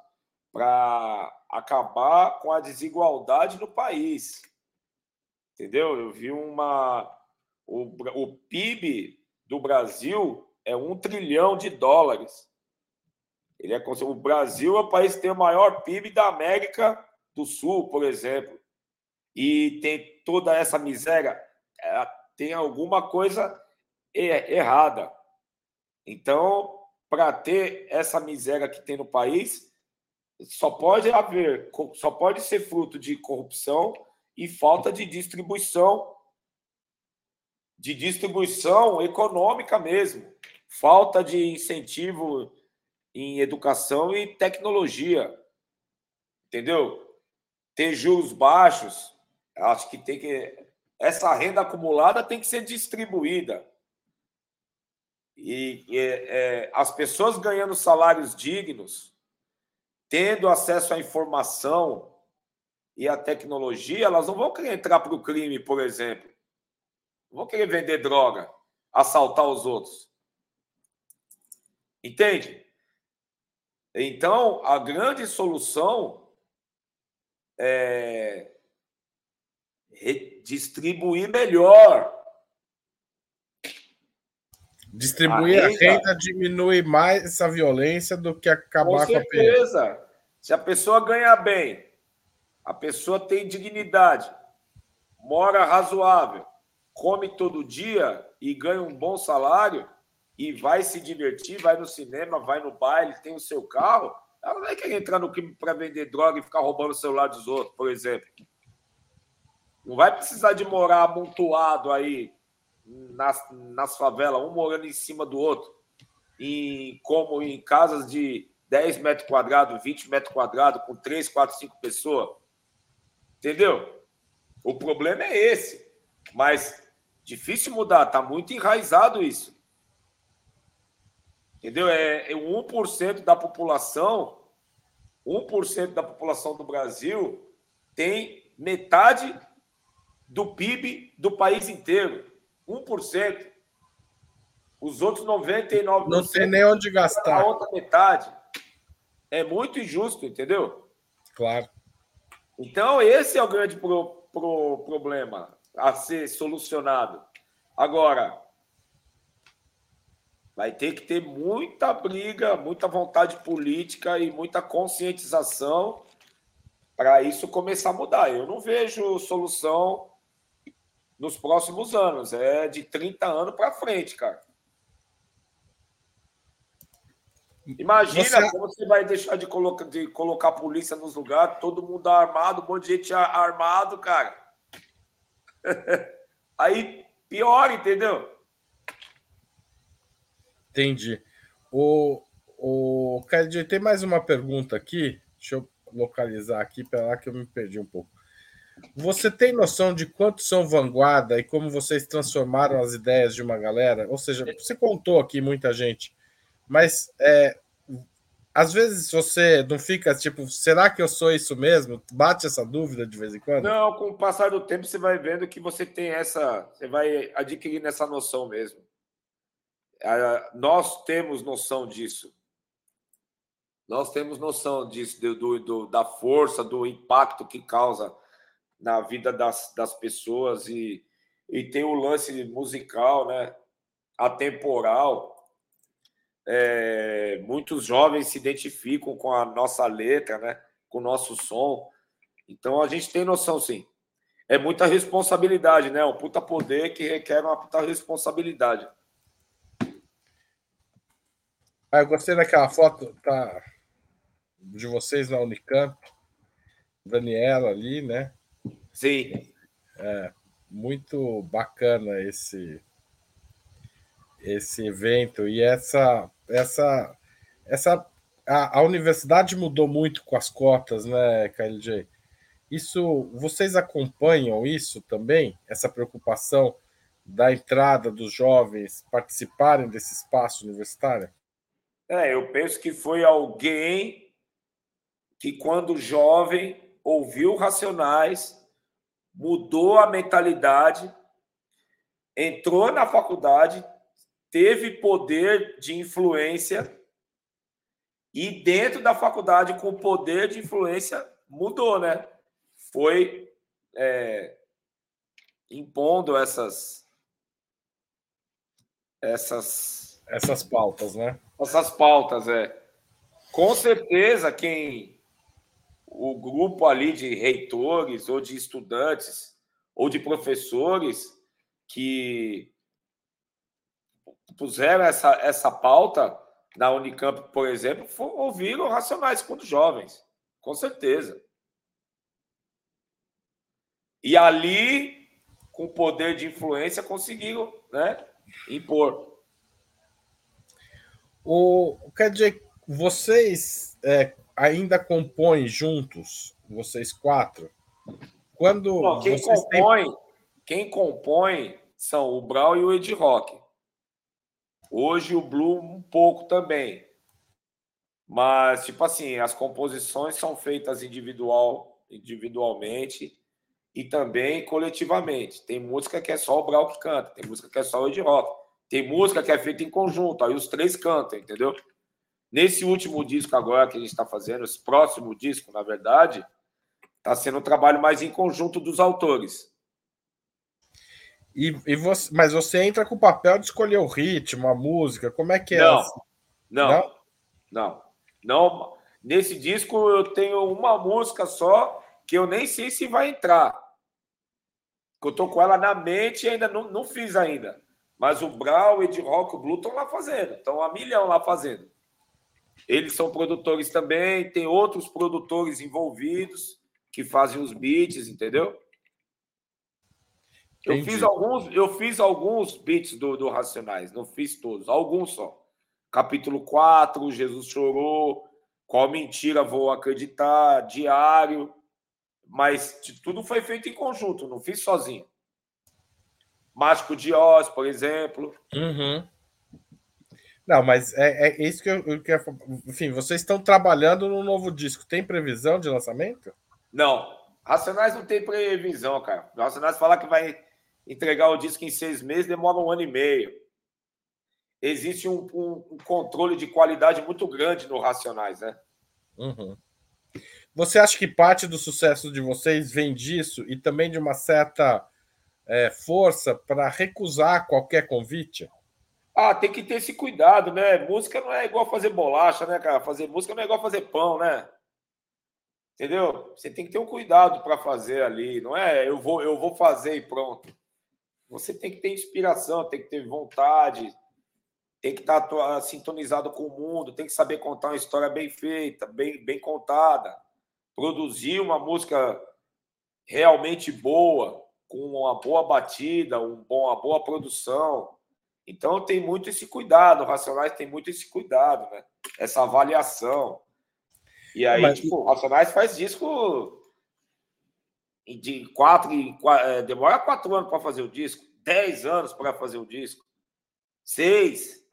para acabar com a desigualdade no país. Entendeu? Eu vi uma. O, o PIB do Brasil é um trilhão de dólares. Ele é o Brasil é o país que tem o maior PIB da América do Sul, por exemplo. E tem toda essa miséria, tem alguma coisa errada. Então, para ter essa miséria que tem no país, só pode haver, só pode ser fruto de corrupção e falta de distribuição, de distribuição econômica mesmo, falta de incentivo em educação e tecnologia, entendeu? Ter juros baixos, acho que tem que essa renda acumulada tem que ser distribuída. E, e é, as pessoas ganhando salários dignos, tendo acesso à informação e à tecnologia, elas não vão querer entrar para o crime, por exemplo. Não vão querer vender droga, assaltar os outros. Entende? Então, a grande solução é redistribuir melhor. Distribuir a renda, a renda, diminui mais essa violência do que acabar com, com a certeza. Se a pessoa ganha bem, a pessoa tem dignidade, mora razoável, come todo dia e ganha um bom salário e vai se divertir, vai no cinema, vai no baile, tem o seu carro, ela não vai querer entrar no crime para vender droga e ficar roubando o celular dos outros, por exemplo. Não vai precisar de morar amontoado aí nas, nas favelas, um morando em cima do outro, em, como em casas de 10 metros quadrados, 20 metros quadrados, com 3, 4, 5 pessoas. Entendeu? O problema é esse. Mas difícil mudar, está muito enraizado isso. Entendeu? É, é 1% da população, 1% da população do Brasil tem metade do PIB do país inteiro. 1%. Os outros 99%. Não tem nem onde gastar. A outra metade. É muito injusto, entendeu? Claro. Então, esse é o grande pro, pro, problema a ser solucionado. Agora, vai ter que ter muita briga, muita vontade política e muita conscientização para isso começar a mudar. Eu não vejo solução nos próximos anos. É de 30 anos para frente, cara. Imagina você... como você vai deixar de colocar, de colocar a polícia nos lugares, todo mundo armado, um monte de gente armado, cara. Aí pior, entendeu? Entendi. O, o Kennedy, tem mais uma pergunta aqui. Deixa eu localizar aqui, para lá que eu me perdi um pouco. Você tem noção de quantos são vanguarda e como vocês transformaram as ideias de uma galera? Ou seja, você contou aqui muita gente, mas é, às vezes você não fica tipo, será que eu sou isso mesmo? Bate essa dúvida de vez em quando? Não, com o passar do tempo você vai vendo que você tem essa, você vai adquirindo essa noção mesmo. Nós temos noção disso. Nós temos noção disso, do, do, da força, do impacto que causa na vida das, das pessoas e, e tem o lance musical, né? Atemporal. É, muitos jovens se identificam com a nossa letra, né? Com o nosso som. Então a gente tem noção, sim. É muita responsabilidade, né? Um puta poder que requer uma puta responsabilidade. Ah, eu gostei daquela foto tá, de vocês na Unicamp. Daniela ali, né? Sim. É, muito bacana esse esse evento e essa essa essa a, a universidade mudou muito com as cotas, né, KLJ? Isso vocês acompanham isso também? Essa preocupação da entrada dos jovens participarem desse espaço universitário? É, eu penso que foi alguém que, quando jovem, ouviu Racionais, mudou a mentalidade, entrou na faculdade, teve poder de influência e dentro da faculdade, com poder de influência, mudou, né? Foi é, impondo essas essas essas pautas, né? essas pautas, é. Com certeza, quem o grupo ali de reitores ou de estudantes ou de professores que puseram essa, essa pauta na Unicamp, por exemplo, ouviram Racionais quando jovens, com certeza. E ali, com poder de influência, conseguiram né, impor. O, quer dizer, vocês é, ainda compõem juntos, vocês quatro? Quando Não, quem compõe, têm... quem compõe são o Brau e o Ed Rock. Hoje o Blue um pouco também. Mas, tipo assim, as composições são feitas individual, individualmente e também coletivamente. Tem música que é só o Brau que canta, tem música que é só o Ed Rock. Tem música que é feita em conjunto, aí os três cantam, entendeu? Nesse último disco agora que a gente está fazendo, esse próximo disco, na verdade, está sendo um trabalho mais em conjunto dos autores. E, e você, mas você entra com o papel de escolher o ritmo, a música, como é que é? Não, não, não, não, não. Nesse disco eu tenho uma música só que eu nem sei se vai entrar. Eu tô com ela na mente e ainda não, não fiz ainda. Mas o Brau, o Ed Rock, o Blue estão lá fazendo, estão a milhão lá fazendo. Eles são produtores também, tem outros produtores envolvidos que fazem os beats, entendeu? Eu fiz alguns, eu fiz alguns beats do, do Racionais, não fiz todos, alguns só. Capítulo 4, Jesus chorou, qual mentira vou acreditar, diário, mas tudo foi feito em conjunto, não fiz sozinho. Mágico de Oz, por exemplo. Uhum. Não, mas é, é isso que eu, eu quero. Enfim, vocês estão trabalhando no novo disco. Tem previsão de lançamento? Não. Racionais não tem previsão, cara. Racionais falar que vai entregar o disco em seis meses, demora um ano e meio. Existe um, um, um controle de qualidade muito grande no Racionais, né? Uhum. Você acha que parte do sucesso de vocês vem disso e também de uma certa é, força para recusar qualquer convite? Ah, tem que ter esse cuidado, né? Música não é igual fazer bolacha, né, cara? Fazer música não é igual fazer pão, né? Entendeu? Você tem que ter um cuidado para fazer ali, não é? Eu vou, eu vou fazer e pronto. Você tem que ter inspiração, tem que ter vontade, tem que estar tá sintonizado com o mundo, tem que saber contar uma história bem feita, bem, bem contada, produzir uma música realmente boa, com uma boa batida, um bom, uma boa produção. Então tem muito esse cuidado, o Racionais tem muito esse cuidado, né? Essa avaliação. E aí, Mas... tipo, o Racionais faz disco de quatro, é, demora quatro anos para fazer o disco, dez anos para fazer o disco, seis,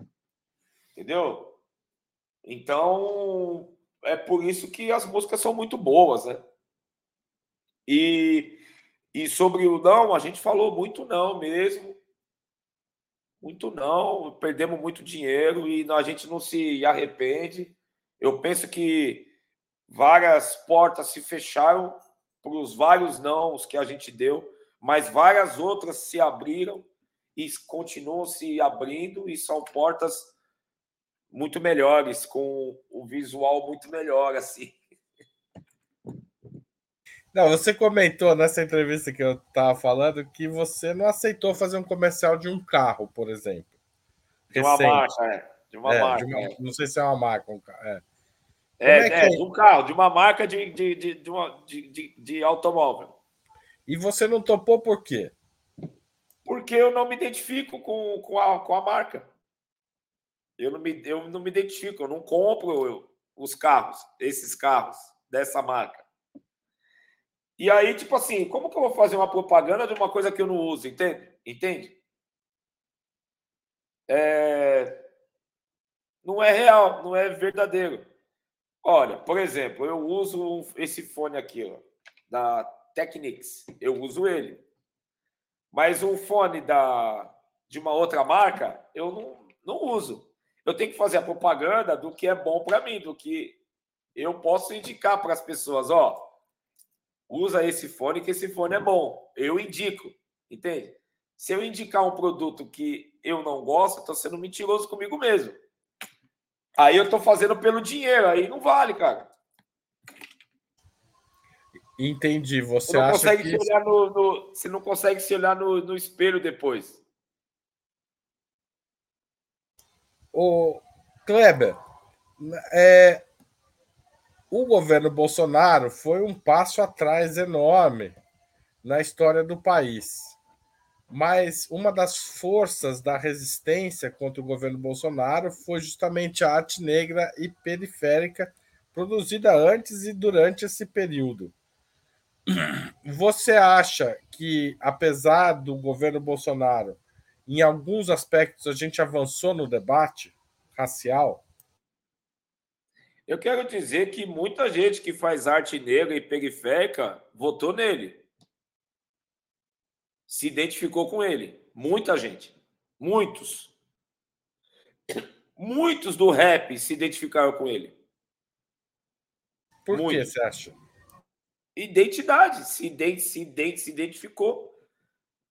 entendeu? Então é por isso que as músicas são muito boas, né? E, e sobre o não, a gente falou muito não mesmo. Muito não, perdemos muito dinheiro e a gente não se arrepende. Eu penso que várias portas se fecharam para os vários nãos que a gente deu, mas várias outras se abriram e continuam se abrindo e são portas muito melhores, com o visual muito melhor, assim. Não, você comentou nessa entrevista que eu estava falando que você não aceitou fazer um comercial de um carro, por exemplo. De uma marca, é. De uma é, marca. De uma, é. Não sei se é uma marca, um carro. É. É, é, é, de um carro, de uma marca de, de, de, de, uma, de, de, automóvel. E você não topou por quê? Porque eu não me identifico com, com, a, com a marca. Eu não, me, eu não me identifico, eu não compro os carros, esses carros dessa marca. E aí, tipo assim, como que eu vou fazer uma propaganda de uma coisa que eu não uso, entende? Entende? É... Não é real, não é verdadeiro. Olha, por exemplo, eu uso esse fone aqui, ó, da Technics. Eu uso ele. Mas um fone da, de uma outra marca, eu não, não uso. Eu tenho que fazer a propaganda do que é bom para mim, do que eu posso indicar para as pessoas, ó, usa esse fone que esse fone é bom. Eu indico, entende? Se eu indicar um produto que eu não gosto, estou sendo mentiroso comigo mesmo. Aí eu tô fazendo pelo dinheiro, aí não vale, cara. Entendi. Você, você não acha consegue que... se olhar no, no, você não consegue se olhar no, no espelho depois. O Kleber, é, o governo Bolsonaro foi um passo atrás enorme na história do país mas uma das forças da resistência contra o governo Bolsonaro foi justamente a arte negra e periférica produzida antes e durante esse período. Você acha que, apesar do governo Bolsonaro, em alguns aspectos a gente avançou no debate racial? Eu quero dizer que muita gente que faz arte negra e periférica votou nele se identificou com ele. Muita gente. Muitos. Muitos do rap se identificaram com ele. Por Muitos. que você acha? Identidade. Se, ident, se, ident, se identificou.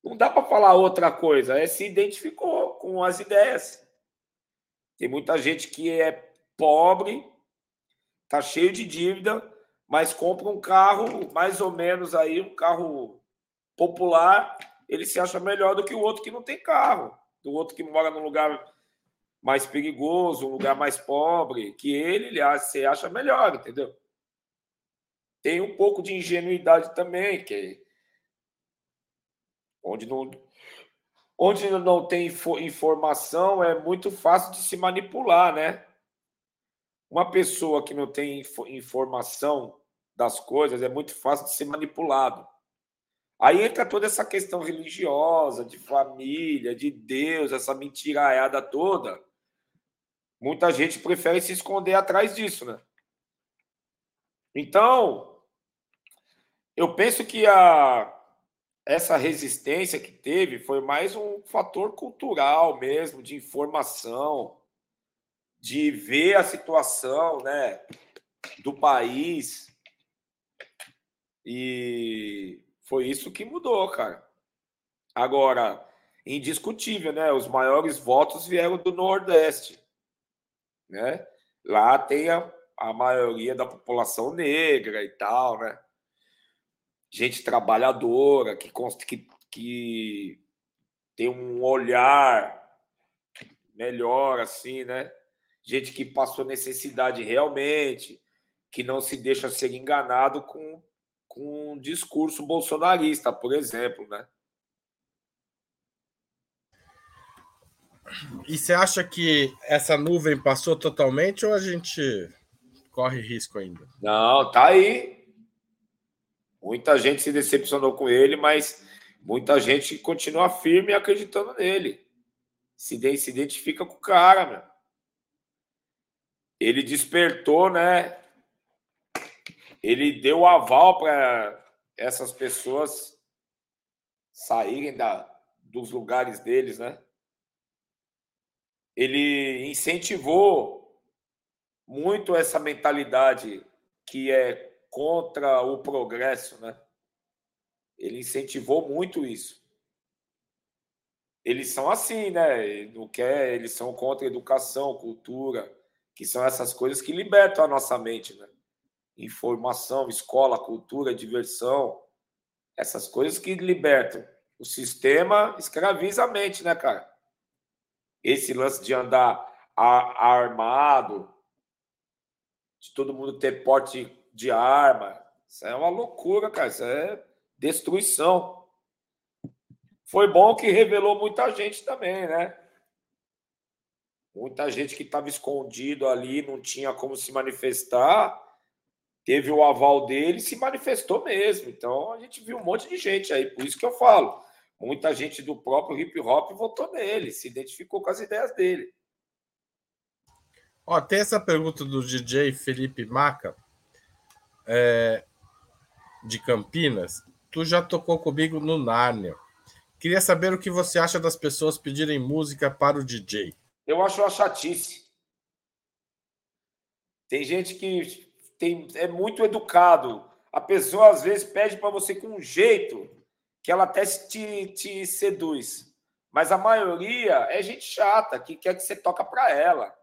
Não dá para falar outra coisa. É se identificou com as ideias. Tem muita gente que é pobre, tá cheio de dívida, mas compra um carro mais ou menos aí, um carro popular, ele se acha melhor do que o outro que não tem carro, do outro que mora num lugar mais perigoso, um lugar mais pobre, que ele, ele se acha melhor, entendeu? Tem um pouco de ingenuidade também, que onde não onde não tem informação é muito fácil de se manipular, né? Uma pessoa que não tem informação das coisas é muito fácil de ser manipulado. Aí entra toda essa questão religiosa, de família, de Deus, essa mentiraiada toda. Muita gente prefere se esconder atrás disso, né? Então, eu penso que a, essa resistência que teve foi mais um fator cultural mesmo, de informação, de ver a situação né, do país. E foi isso que mudou, cara. Agora, indiscutível, né? Os maiores votos vieram do Nordeste, né? Lá tem a, a maioria da população negra e tal, né? Gente trabalhadora que, que, que tem um olhar melhor, assim, né? gente que passou necessidade realmente, que não se deixa ser enganado com, com um discurso bolsonarista, por exemplo, né? E você acha que essa nuvem passou totalmente ou a gente corre risco ainda? Não, tá aí. Muita gente se decepcionou com ele, mas muita gente continua firme acreditando nele. Se, se identifica com o cara, meu. Ele despertou, né? Ele deu aval para essas pessoas saírem da, dos lugares deles, né? Ele incentivou muito essa mentalidade que é contra o progresso, né? Ele incentivou muito isso. Eles são assim, né? Não quer, eles são contra educação, cultura, que são essas coisas que libertam a nossa mente, né? Informação, escola, cultura, diversão, essas coisas que libertam. O sistema escraviza a mente, né, cara? Esse lance de andar armado, de todo mundo ter porte de arma. Isso é uma loucura, cara. Isso é destruição. Foi bom que revelou muita gente também, né? Muita gente que estava escondido ali, não tinha como se manifestar, teve o aval dele e se manifestou mesmo. Então a gente viu um monte de gente aí, por isso que eu falo. Muita gente do próprio hip hop votou nele, se identificou com as ideias dele. Ó, tem essa pergunta do DJ Felipe Maca, é, de Campinas. Tu já tocou comigo no Nárnia. Queria saber o que você acha das pessoas pedirem música para o DJ. Eu acho uma chatice. Tem gente que tem, é muito educado. A pessoa às vezes pede para você com um jeito que ela até te, te seduz. Mas a maioria é gente chata que quer que você toca para ela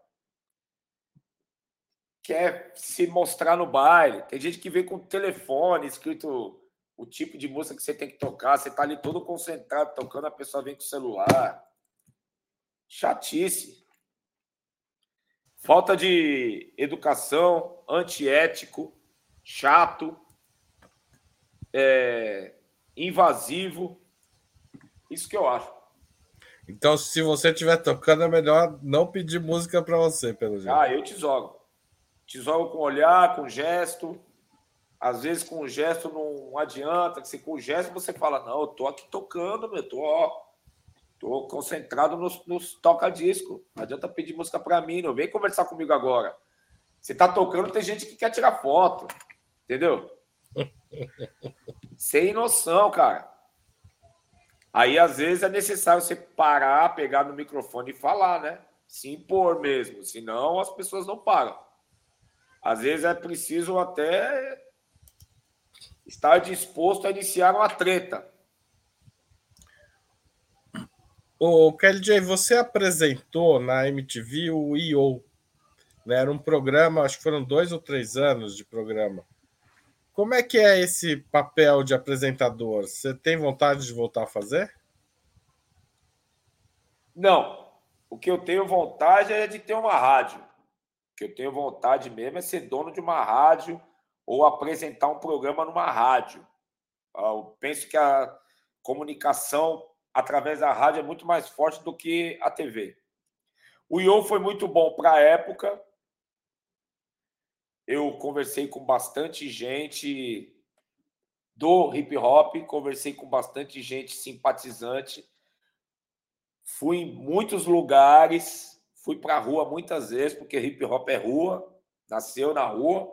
quer se mostrar no baile. Tem gente que vem com o telefone escrito o tipo de música que você tem que tocar. Você tá ali todo concentrado tocando, a pessoa vem com o celular. Chatice. Falta de educação, antiético, chato, é, invasivo. Isso que eu acho. Então, se você estiver tocando, é melhor não pedir música para você, pelo jeito. Ah, eu te jogo. Te joga com olhar, com gesto. Às vezes com o gesto não adianta, que se com o gesto você fala, não, eu tô aqui tocando, meu, tô, ó, tô concentrado nos, nos toca-disco. Não adianta pedir música para mim, não vem conversar comigo agora. Você tá tocando, tem gente que quer tirar foto, entendeu? Sem noção, cara. Aí, às vezes, é necessário você parar, pegar no microfone e falar, né? Se impor mesmo, senão as pessoas não param. Às vezes é preciso até estar disposto a iniciar uma treta. O Kelly J, você apresentou na MTV o I.O. Né? Era um programa, acho que foram dois ou três anos de programa. Como é que é esse papel de apresentador? Você tem vontade de voltar a fazer? Não. O que eu tenho vontade é de ter uma rádio que eu tenho vontade mesmo é ser dono de uma rádio ou apresentar um programa numa rádio. Ah, eu penso que a comunicação através da rádio é muito mais forte do que a TV. O IO foi muito bom para a época. Eu conversei com bastante gente do hip hop, conversei com bastante gente simpatizante. Fui em muitos lugares Fui para a rua muitas vezes, porque hip hop é rua, nasceu na rua.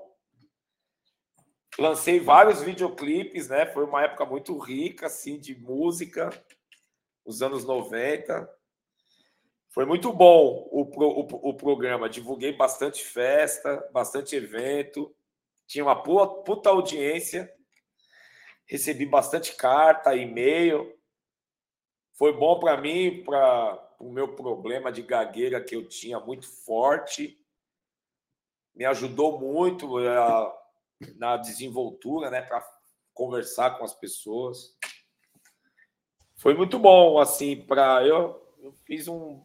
Lancei vários videoclipes, né? Foi uma época muito rica, assim, de música, os anos 90. Foi muito bom o, o, o programa. Divulguei bastante festa, bastante evento. Tinha uma puta audiência. Recebi bastante carta, e-mail. Foi bom para mim, para o meu problema de gagueira que eu tinha muito forte. Me ajudou muito na desenvoltura, né, para conversar com as pessoas. Foi muito bom, assim, para eu, eu fiz um,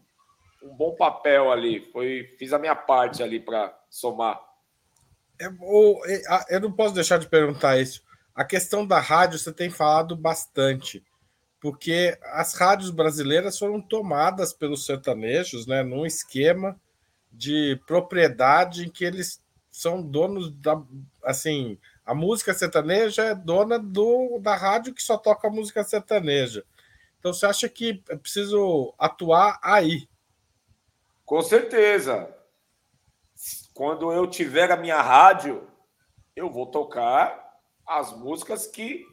um bom papel ali, foi fiz a minha parte ali para somar. É, eu não posso deixar de perguntar isso. A questão da rádio você tem falado bastante. porque as rádios brasileiras foram tomadas pelos sertanejos, né, num esquema de propriedade em que eles são donos da, assim, a música sertaneja é dona do, da rádio que só toca música sertaneja. Então você acha que é preciso atuar aí? Com certeza. Quando eu tiver a minha rádio, eu vou tocar as músicas que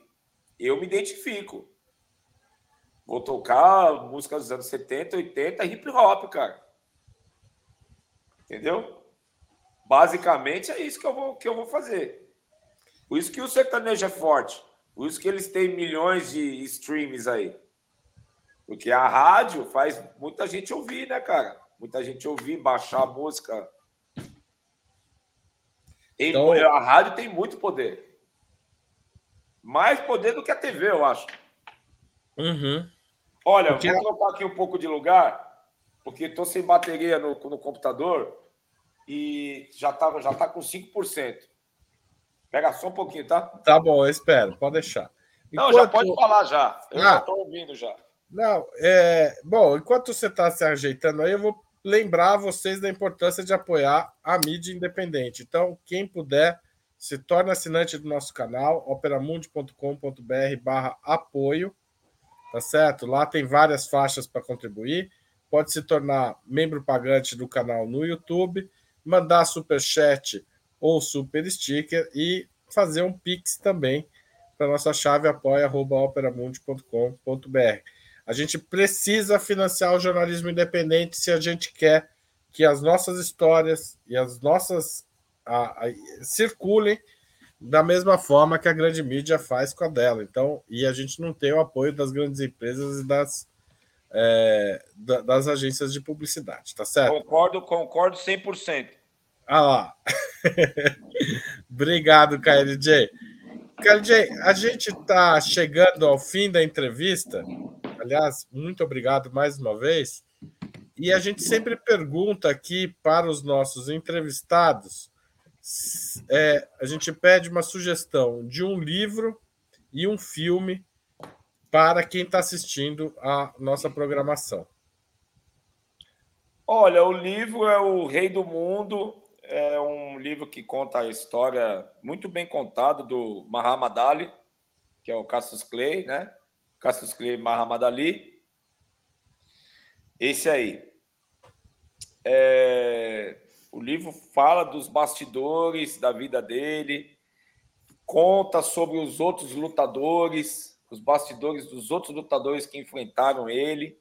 eu me identifico. Vou tocar músicas dos anos 70, 80, hip hop, cara. Entendeu? Basicamente é isso que eu vou, que eu vou fazer. Por isso que o sertanejo é forte. Por isso que eles têm milhões de streams aí. Porque a rádio faz muita gente ouvir, né, cara? Muita gente ouvir, baixar a música. Então, a rádio tem muito poder. Mais poder do que a TV, eu acho. Uhum. Olha, porque... vou colocar aqui um pouco de lugar, porque estou sem bateria no, no computador e já está já tá com 5%. Pega só um pouquinho, tá? Tá bom, eu espero, pode deixar. Enquanto... Não, já pode falar já. Eu ah, já estou ouvindo já. Não, é. Bom, enquanto você está se ajeitando aí, eu vou lembrar vocês da importância de apoiar a mídia independente. Então, quem puder, se torne assinante do nosso canal, operamundi.com.br barra apoio, tá certo? Lá tem várias faixas para contribuir. Pode se tornar membro pagante do canal no YouTube, mandar super chat ou super sticker e fazer um pix também para nossa chave apoia@operamundi.com.br. A gente precisa financiar o jornalismo independente se a gente quer que as nossas histórias e as nossas a, a, circulem da mesma forma que a grande mídia faz com a dela. Então, e a gente não tem o apoio das grandes empresas e das, é, da, das agências de publicidade, tá certo? Concordo, concordo 100%. Ah lá. Obrigado, KLJ. KLJ, a gente está chegando ao fim da entrevista. Aliás, muito obrigado mais uma vez. E a gente sempre pergunta aqui para os nossos entrevistados, é, a gente pede uma sugestão de um livro e um filme para quem está assistindo a nossa programação. Olha, o livro é O Rei do Mundo, é um livro que conta a história muito bem contada do Muhammad Ali, que é o Cassius Clay, né? Cassius Clay Muhammad Ali. Esse aí. É, o livro fala dos bastidores da vida dele, conta sobre os outros lutadores, os bastidores dos outros lutadores que enfrentaram ele.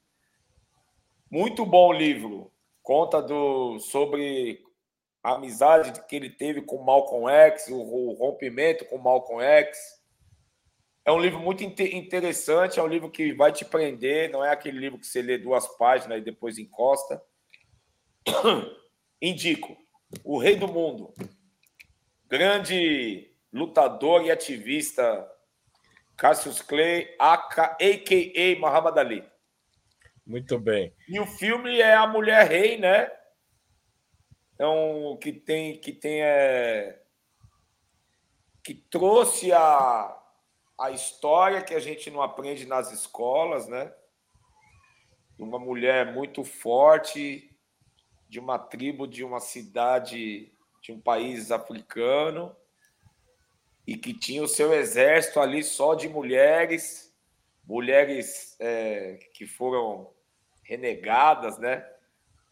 Muito bom o livro. Conta do, sobre a amizade que ele teve com Malcolm X, o, o rompimento com Malcolm X é um livro muito interessante, é um livro que vai te prender, não é aquele livro que você lê duas páginas e depois encosta. Indico O Rei do Mundo, grande lutador e ativista Cassius Clay, a.k.a. Muhammad Ali. Muito bem. E o filme é A Mulher Rei, né? É um que tem que tem é, que trouxe a a história que a gente não aprende nas escolas, né? Uma mulher muito forte, de uma tribo, de uma cidade, de um país africano, e que tinha o seu exército ali só de mulheres, mulheres é, que foram renegadas, né?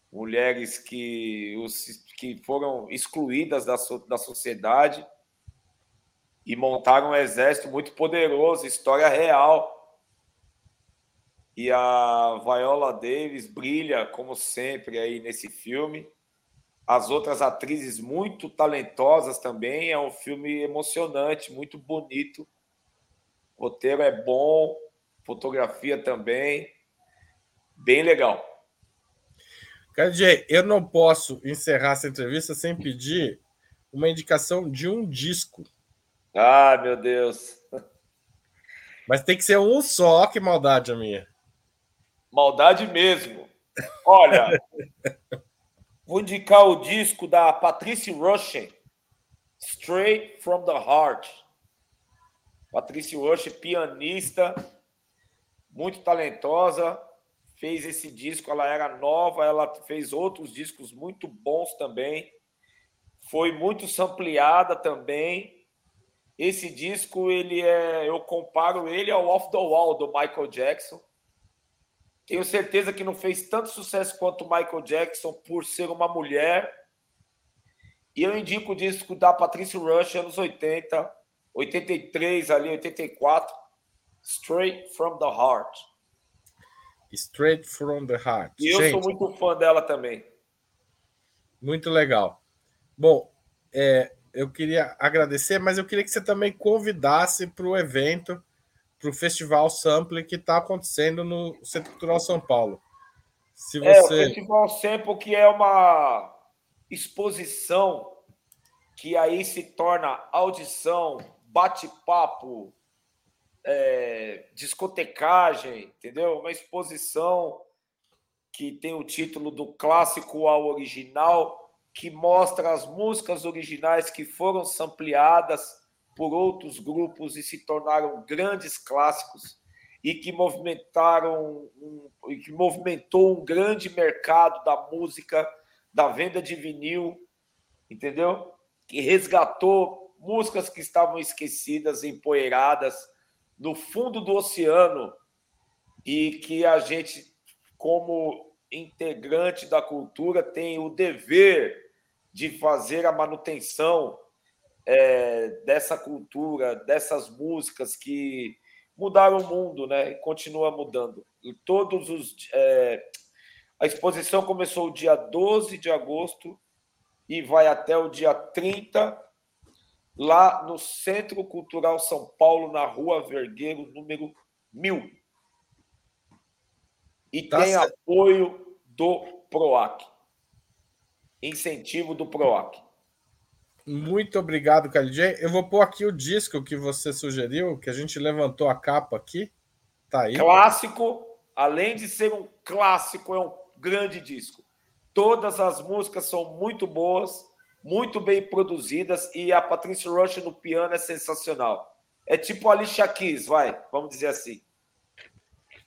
Mulheres que, os, que foram excluídas da, da sociedade e montaram um exército muito poderoso, história real. E a Viola Davis brilha, como sempre, aí nesse filme. As outras atrizes muito talentosas também. É um filme emocionante, muito bonito. O roteiro é bom, fotografia também. Bem legal. KJ, eu não posso encerrar essa entrevista sem pedir uma indicação de um disco ah, meu Deus. Mas tem que ser um só, que maldade a minha. Maldade mesmo. Olha, vou indicar o disco da Patrice Rushen, Straight from the Heart. Patrice Rushen, pianista, muito talentosa, fez esse disco, ela era nova, ela fez outros discos muito bons também. Foi muito sampleada também. Esse disco, ele é, eu comparo ele ao Off the Wall do Michael Jackson. Tenho certeza que não fez tanto sucesso quanto o Michael Jackson por ser uma mulher. E eu indico o disco da Patricia Rush, anos 80, 83 ali, 84, Straight from the Heart. Straight from the Heart. E eu Gente, sou muito fã dela também. Muito legal. Bom, é, eu queria agradecer, mas eu queria que você também convidasse para o evento para o Festival Sample que está acontecendo no Centro Cultural São Paulo. Se você... É, o Festival Sample que é uma exposição que aí se torna audição, bate-papo, é, discotecagem, entendeu? Uma exposição que tem o título do clássico ao original, que mostra as músicas originais que foram sampleadas por outros grupos e se tornaram grandes clássicos e que movimentaram um, que movimentou um grande mercado da música, da venda de vinil, entendeu? Que resgatou músicas que estavam esquecidas, empoeiradas no fundo do oceano e que a gente, como integrante da cultura, tem o dever de fazer a manutenção é, dessa cultura, dessas músicas que mudaram o mundo, né? E continua mudando. E todos os. É, a exposição começou o dia 12 de agosto e vai até o dia 30, lá no Centro Cultural São Paulo, na Rua Vergueiro, número 1000. E tá tem certo. apoio do PROAC. Incentivo do PROAC. Muito obrigado, KLJ. Eu vou pôr aqui o disco que você sugeriu, que a gente levantou a capa aqui. Tá aí. Clássico, além de ser um clássico, é um grande disco. Todas as músicas são muito boas, muito bem produzidas e a Patrícia Rush no piano é sensacional. É tipo a Alicia Keys, vai, vamos dizer assim.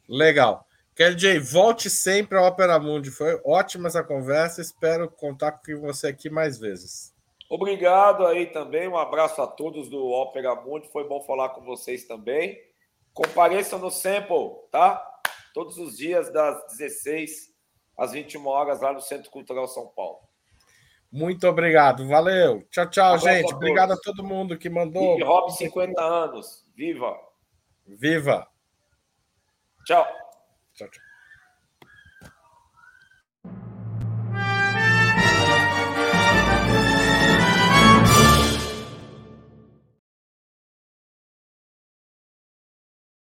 Legal. KLJ, volte sempre ao Opera Mundi. Foi ótima essa conversa. Espero contar com você aqui mais vezes. Obrigado aí também, um abraço a todos do Ópera Mundi, foi bom falar com vocês também. Compareçam no Sample, tá? Todos os dias das 16 às 21 horas lá no Centro Cultural São Paulo. Muito obrigado, valeu. Tchau, tchau, um gente. A obrigado a todo mundo que mandou. E Rob 50 anos, viva. Viva. Tchau. Tchau, tchau.